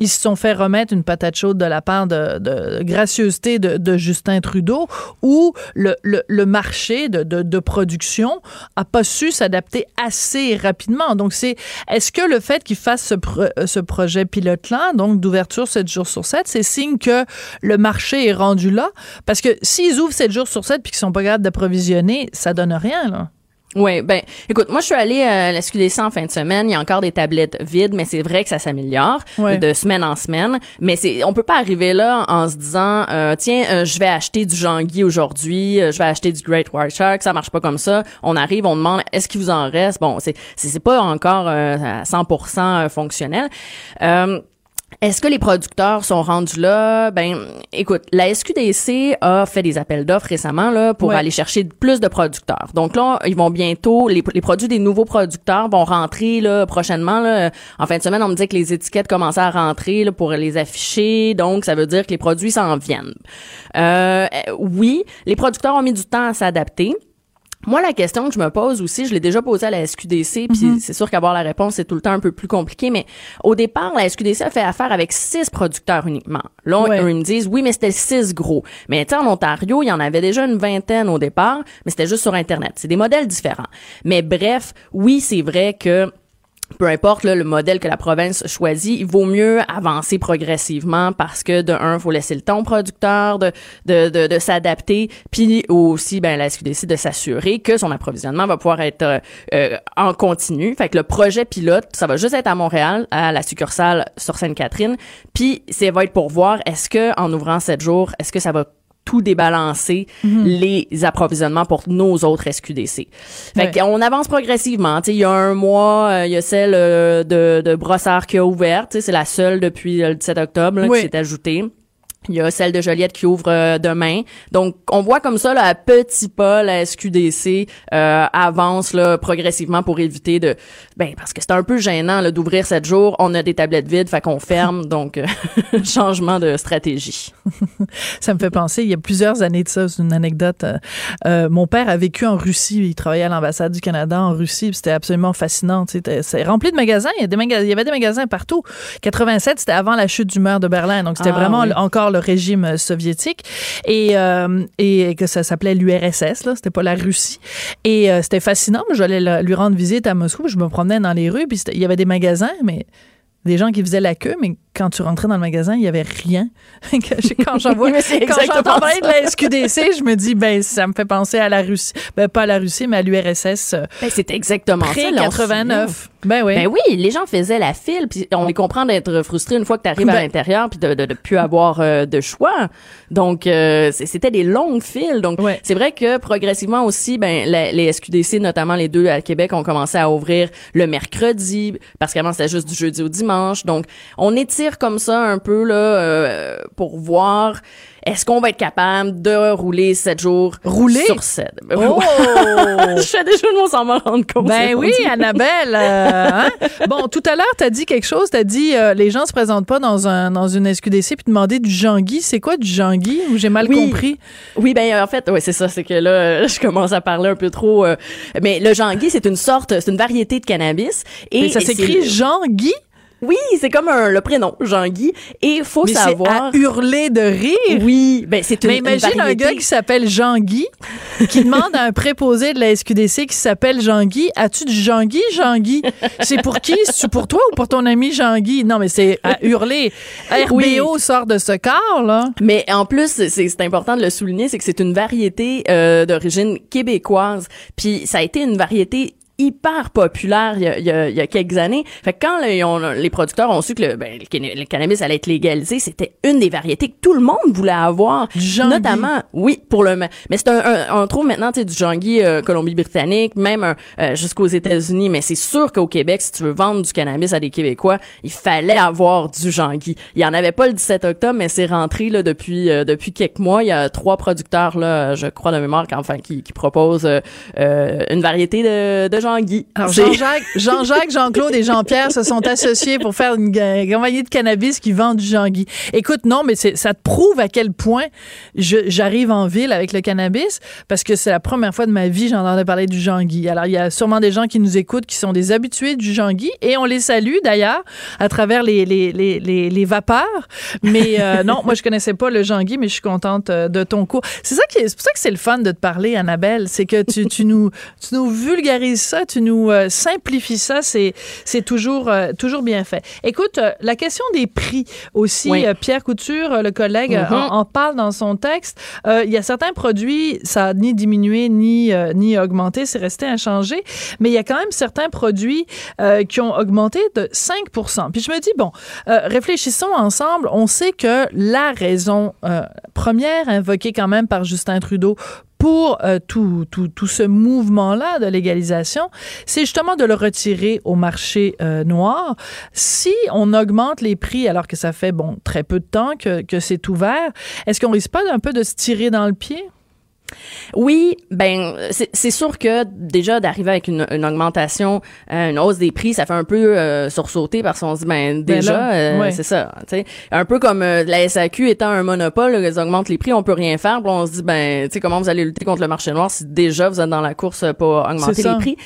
ils se sont fait remettre une patate chaude de la part de, de gracieuseté de, de, Justin Trudeau, où le, le, le marché de, de, de, production a pas su s'adapter assez rapidement. Donc c'est, est-ce que le fait qu'ils fassent ce, ce projet pilote-là, donc d'ouverture 7 jours sur 7, c'est signe que le marché est rendu là? Parce que s'ils ouvrent 7 jours sur 7 puis qu'ils sont pas capables d'approvisionner, ça donne rien, là. Oui, ben écoute, moi je suis allée à la SQDC en fin de semaine, il y a encore des tablettes vides, mais c'est vrai que ça s'améliore de semaine en semaine, mais c'est on peut pas arriver là en se disant euh, tiens, euh, je vais acheter du Jean-Guy aujourd'hui, euh, je vais acheter du Great White Shark, ça marche pas comme ça. On arrive, on demande est-ce qu'il vous en reste? Bon, c'est c'est pas encore à 100% fonctionnel. Est-ce que les producteurs sont rendus là? Ben, écoute, la SQDC a fait des appels d'offres récemment là pour aller chercher plus de producteurs. Donc là, ils vont bientôt, les, produits des nouveaux producteurs vont rentrer là prochainement. Là. En fin de semaine, on me dit que les étiquettes commençaient à rentrer là, pour les afficher. Donc, ça veut dire que les produits s'en viennent. Euh, oui, les producteurs ont mis du temps à s'adapter. Moi, la question que je me pose aussi, je l'ai déjà posée à la SQDC, puis mhm. c'est sûr qu'avoir la réponse, c'est tout le temps un peu plus compliqué, mais au départ, la SQDC a fait affaire avec six producteurs uniquement. Là, ils me disent, oui, mais c'était six gros. Mais tu en Ontario, il y en avait déjà une vingtaine au départ, mais c'était juste sur Internet. C'est des modèles différents. Mais bref, oui, c'est vrai que peu importe le modèle que la province choisit, il vaut mieux avancer progressivement parce que de un, faut laisser le temps au producteur de de, de, de s'adapter, puis aussi ben la SQDC de s'assurer que son approvisionnement va pouvoir être euh, euh, en continu. Fait que le projet pilote, ça va juste être à Montréal, à la succursale sur Sainte-Catherine, puis ça va être pour voir est-ce que en ouvrant sept jours, est-ce que ça va tout débalancer mhm. les approvisionnements pour nos autres SQDC. Fait qu'on avance progressivement. Il y a un mois, euh, il y a celle euh, de, de Brossard qui a ouvert. C'est la seule depuis le 17 octobre qui s'est ajoutée. Il y a celle de Joliette qui ouvre euh, demain. Donc, on voit comme ça, là, à petits pas, la SQDC euh, avance là, progressivement pour éviter de... Ben, parce que c'est un peu gênant d'ouvrir sept jours. On a des tablettes vides, fait qu'on ferme. donc, euh, changement de stratégie. ça me fait penser, il y a plusieurs années de ça, c'est une anecdote. mon père a vécu en Russie. Il travaillait à l'ambassade du Canada en Russie. C'était absolument fascinant. C'est rempli de magasins. Il y, avait des magasins partout. 87, c'était avant la chute du mur de Berlin. Donc, c'était ah vraiment encore le régime soviétique et, euh, et que ça s'appelait l'URSS, là, c'était pas la Russie. Et euh, c'était fascinant. J'allais lui rendre visite à Moscou, je me promenais dans les rues, puis il y avait des magasins, mais des gens qui faisaient la queue, mais quand tu rentrais dans le magasin, il y avait rien. quand j'entends parler de la SQDC, je me dis ben ça me fait penser à la Russie, ben pas à la Russie mais à l'URSS. Euh, ben, c'est exactement ça. 89. Ben oui. Ben oui, les gens faisaient la file puis on les comprend d'être frustrés une fois que tu arrives à ben l'intérieur puis de, de, plus avoir euh, de choix. Donc euh, c'était des longues files. Donc c'est vrai que progressivement aussi ben les SQDC notamment les deux à Québec ont commencé à ouvrir le mercredi parce qu'avant c'était juste du jeudi au dimanche. Donc on comme ça un peu là euh, pour voir est-ce qu'on va être capable de rouler sept jours rouler? sur sept? Oh! je fais des jeux de mots sans m'en rendre compte. Ben oui Annabelle euh, hein? bon tout à l'heure tu as dit quelque chose tu as dit euh, les gens se présentent pas dans un dans une SQDC puis demander du Jean-Guy c'est quoi du Jean-Guy ou j'ai mal compris? Oui ben en fait oui c'est ça c'est que là je commence à parler un peu trop mais le Jean-Guy c'est une sorte c'est une variété de cannabis et ça s'écrit Jean-Guy oui, c'est comme un, le prénom, Jean-Guy. Et il faut savoir. À hurler de rire. Oui, ben c'est une. Mais imagine un gars qui s'appelle Jean-Guy, qui demande à un préposé de la SQDC qui s'appelle Jean-Guy As-tu du Jean-Guy, Jean-Guy C'est pour qui? C'est pour toi ou pour ton ami Jean-Guy Non, mais c'est à hurler. RBO sort de ce corps, là. Mais en plus, c'est important de le souligner, c'est que c'est une variété euh, d'origine québécoise. Puis ça a été une variété hyper populaire il y a, il y a, quelques années. Fait que quand les producteurs ont su que le, ben, le, cannabis allait être légalisé, c'était une des variétés que tout le monde voulait avoir. Du notamment, oui, pour le mais c'est un, on trouve maintenant tu sais du jangui euh, Colombie-Britannique, même euh, jusqu'aux États-Unis, mais c'est sûr qu'au Québec si tu veux vendre du cannabis à des Québécois, il fallait avoir du jangui. Il y en avait pas le 17 octobre, mais c'est rentré là depuis euh, depuis quelques mois, il y a trois producteurs là, je crois de mémoire enfin qui, qui proposent une variété de, de Jean-Guy. Jean-Jacques, Jean-Jacques, Jean-Claude et Jean-Pierre se sont associés pour faire une compagnie de cannabis qui vend du Jean-Guy. Écoute, non, mais ça te prouve à quel point j'arrive en ville avec le cannabis parce que c'est la première fois de ma vie j'entendais parler du Jean-Guy. Alors, il y a sûrement des gens qui nous écoutent qui sont des habitués du Jean-Guy et on les salue d'ailleurs à travers les, les, les, les, vapeurs. Mais euh, non, moi, je connaissais pas le Jean-Guy, mais je suis contente euh, de ton cours. C'est ça qui est, pour ça que c'est le fun de te parler, Annabelle. C'est que tu, tu, nous, tu nous vulgarises ça, tu nous euh, simplifies ça. C'est, c'est toujours, toujours bien fait. Écoute, la question des prix aussi, Pierre Couture, le collègue, mm-hmm. en, parle dans son texte. Il y a certains produits, ça a ni diminué ni, ni augmenté, c'est resté inchangé. Mais il y a quand même certains produits qui ont augmenté de 5% Puis je me dis, bon, réfléchissons ensemble. On sait que la raison euh, première invoquée quand même par Justin Trudeau pour euh, tout, tout, tout, ce mouvement-là de légalisation, c'est justement de le retirer au marché euh, noir. Si on augmente les prix alors que ça fait, bon, très peu de temps que, que c'est ouvert, est-ce qu'on risque pas un peu de se tirer dans le pied? Oui, ben c'est sûr que déjà d'arriver avec une, une, augmentation, euh, une hausse des prix, ça fait un peu euh, sursauter parce qu'on se dit ben, ben déjà euh, c'est ça, tu sais, un peu comme la SAQ étant un monopole, ils augmentent les prix, on peut rien faire, on se dit ben tu sais comment vous allez lutter contre le marché noir si déjà vous êtes dans la course pour augmenter les prix?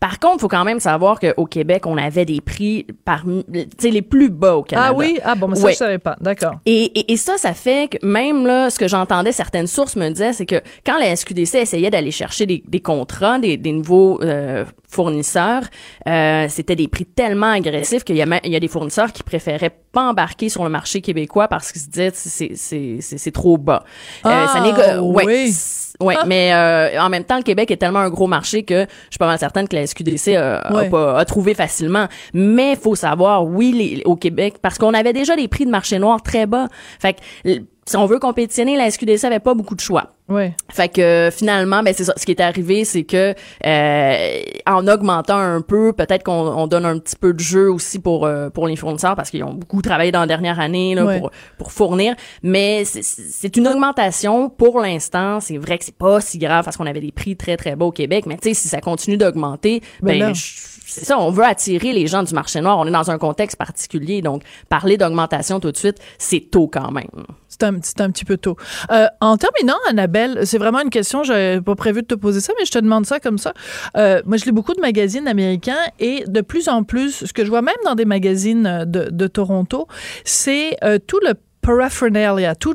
Par contre, faut quand même savoir qu'au Québec, on avait des prix parmi tu sais les plus bas au Canada. Ah oui, ah bon, mais ça je savais pas, d'accord. Et, et, et ça ça fait que même là ce que j'entendais certaines sources me disaient c'est que quand la SQDC essayait d'aller chercher des, des contrats, des, des nouveaux euh, fournisseurs, euh, c'était des prix tellement agressifs qu'il y a, il y a des fournisseurs qui préféraient pas embarquer sur le marché québécois parce qu'ils se disaient c'est c'est c'est trop bas. Euh, ça ah, ouais, oui. Ouais, ah. mais euh, en même temps, le Québec est tellement un gros marché que je suis pas mal certaine que la SQDC a, a, trouvé facilement. Mais faut savoir, oui, les, au Québec, parce qu'on avait déjà des prix de marché noir très bas. Fait que si on veut compétitionner, la SQDC avait pas beaucoup de choix. Fait que finalement, ben c'est ça. Ce qui est arrivé, c'est que euh, en augmentant un peu, peut-être qu'on donne un petit peu de jeu aussi pour euh, pour les fournisseurs parce qu'ils ont beaucoup travaillé dans la dernière année là, pour pour fournir. Mais c'est une augmentation pour l'instant. C'est vrai que c'est pas si grave parce qu'on avait des prix très très bas au Québec. Mais tu sais, si ça continue d'augmenter, ben, ben c'est ça, on veut attirer les gens du marché noir. On est dans un contexte particulier, donc parler d'augmentation tout de suite, c'est tôt quand même. C'est un, petit peu tôt. Euh, en terminant, Annabelle, c'est vraiment une question, j'avais pas prévu de te poser ça, mais je te demande ça comme ça. Euh, moi, je lis beaucoup de magazines américains et de plus en plus, ce que je vois même dans des magazines de, de Toronto, c'est euh, tout le paraphernalia, tout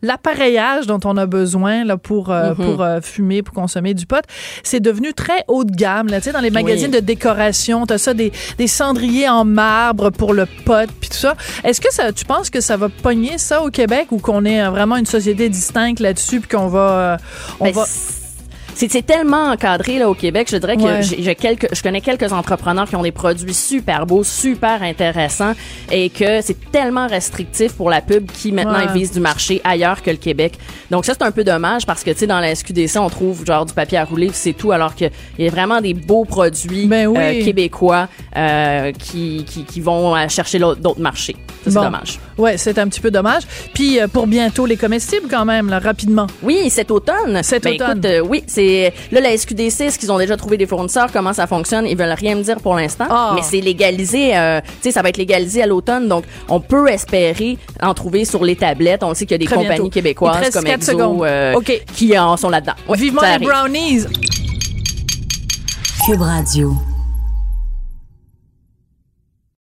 l'appareillage dont on a besoin là, pour, euh, mm-hmm. pour euh, fumer, pour consommer du pot, c'est devenu très haut de gamme. Là, dans les magazines de décoration, tu as ça, des, des cendriers en marbre pour le pot, puis tout ça. Est-ce que ça, tu penses que ça va pogner ça au Québec ou qu'on est vraiment une société distincte là-dessus, puis qu'on va... Euh, on ben, va c'est tellement encadré là au Québec. Je dirais que j'ai quelques, je connais quelques entrepreneurs qui ont des produits super beaux, super intéressants, et que c'est tellement restrictif pour la pub qui maintenant ils visent du marché ailleurs que le Québec. Donc ça c'est un peu dommage parce que tu sais dans la SQDC on trouve genre du papier à rouler c'est tout alors qu'il y a vraiment des beaux produits ben euh, québécois euh, qui, qui, qui vont chercher d'autres marchés. C'est dommage. Ouais, c'est un petit peu dommage. Puis euh, pour bientôt les comestibles quand même là rapidement. Oui, cet automne. Cet ben, automne. Écoute, oui, c'est là la SQDC, est-ce qu'ils ont déjà trouvé des fournisseurs Comment ça fonctionne Ils veulent rien me dire pour l'instant, ah. mais c'est légalisé. Euh, tu sais, ça va être légalisé à l'automne, donc on peut espérer en trouver sur les tablettes. On sait qu'il y a des compagnies québécoises comme Exo euh, qui en sont là-dedans. Vivement les brownies. Cube Radio.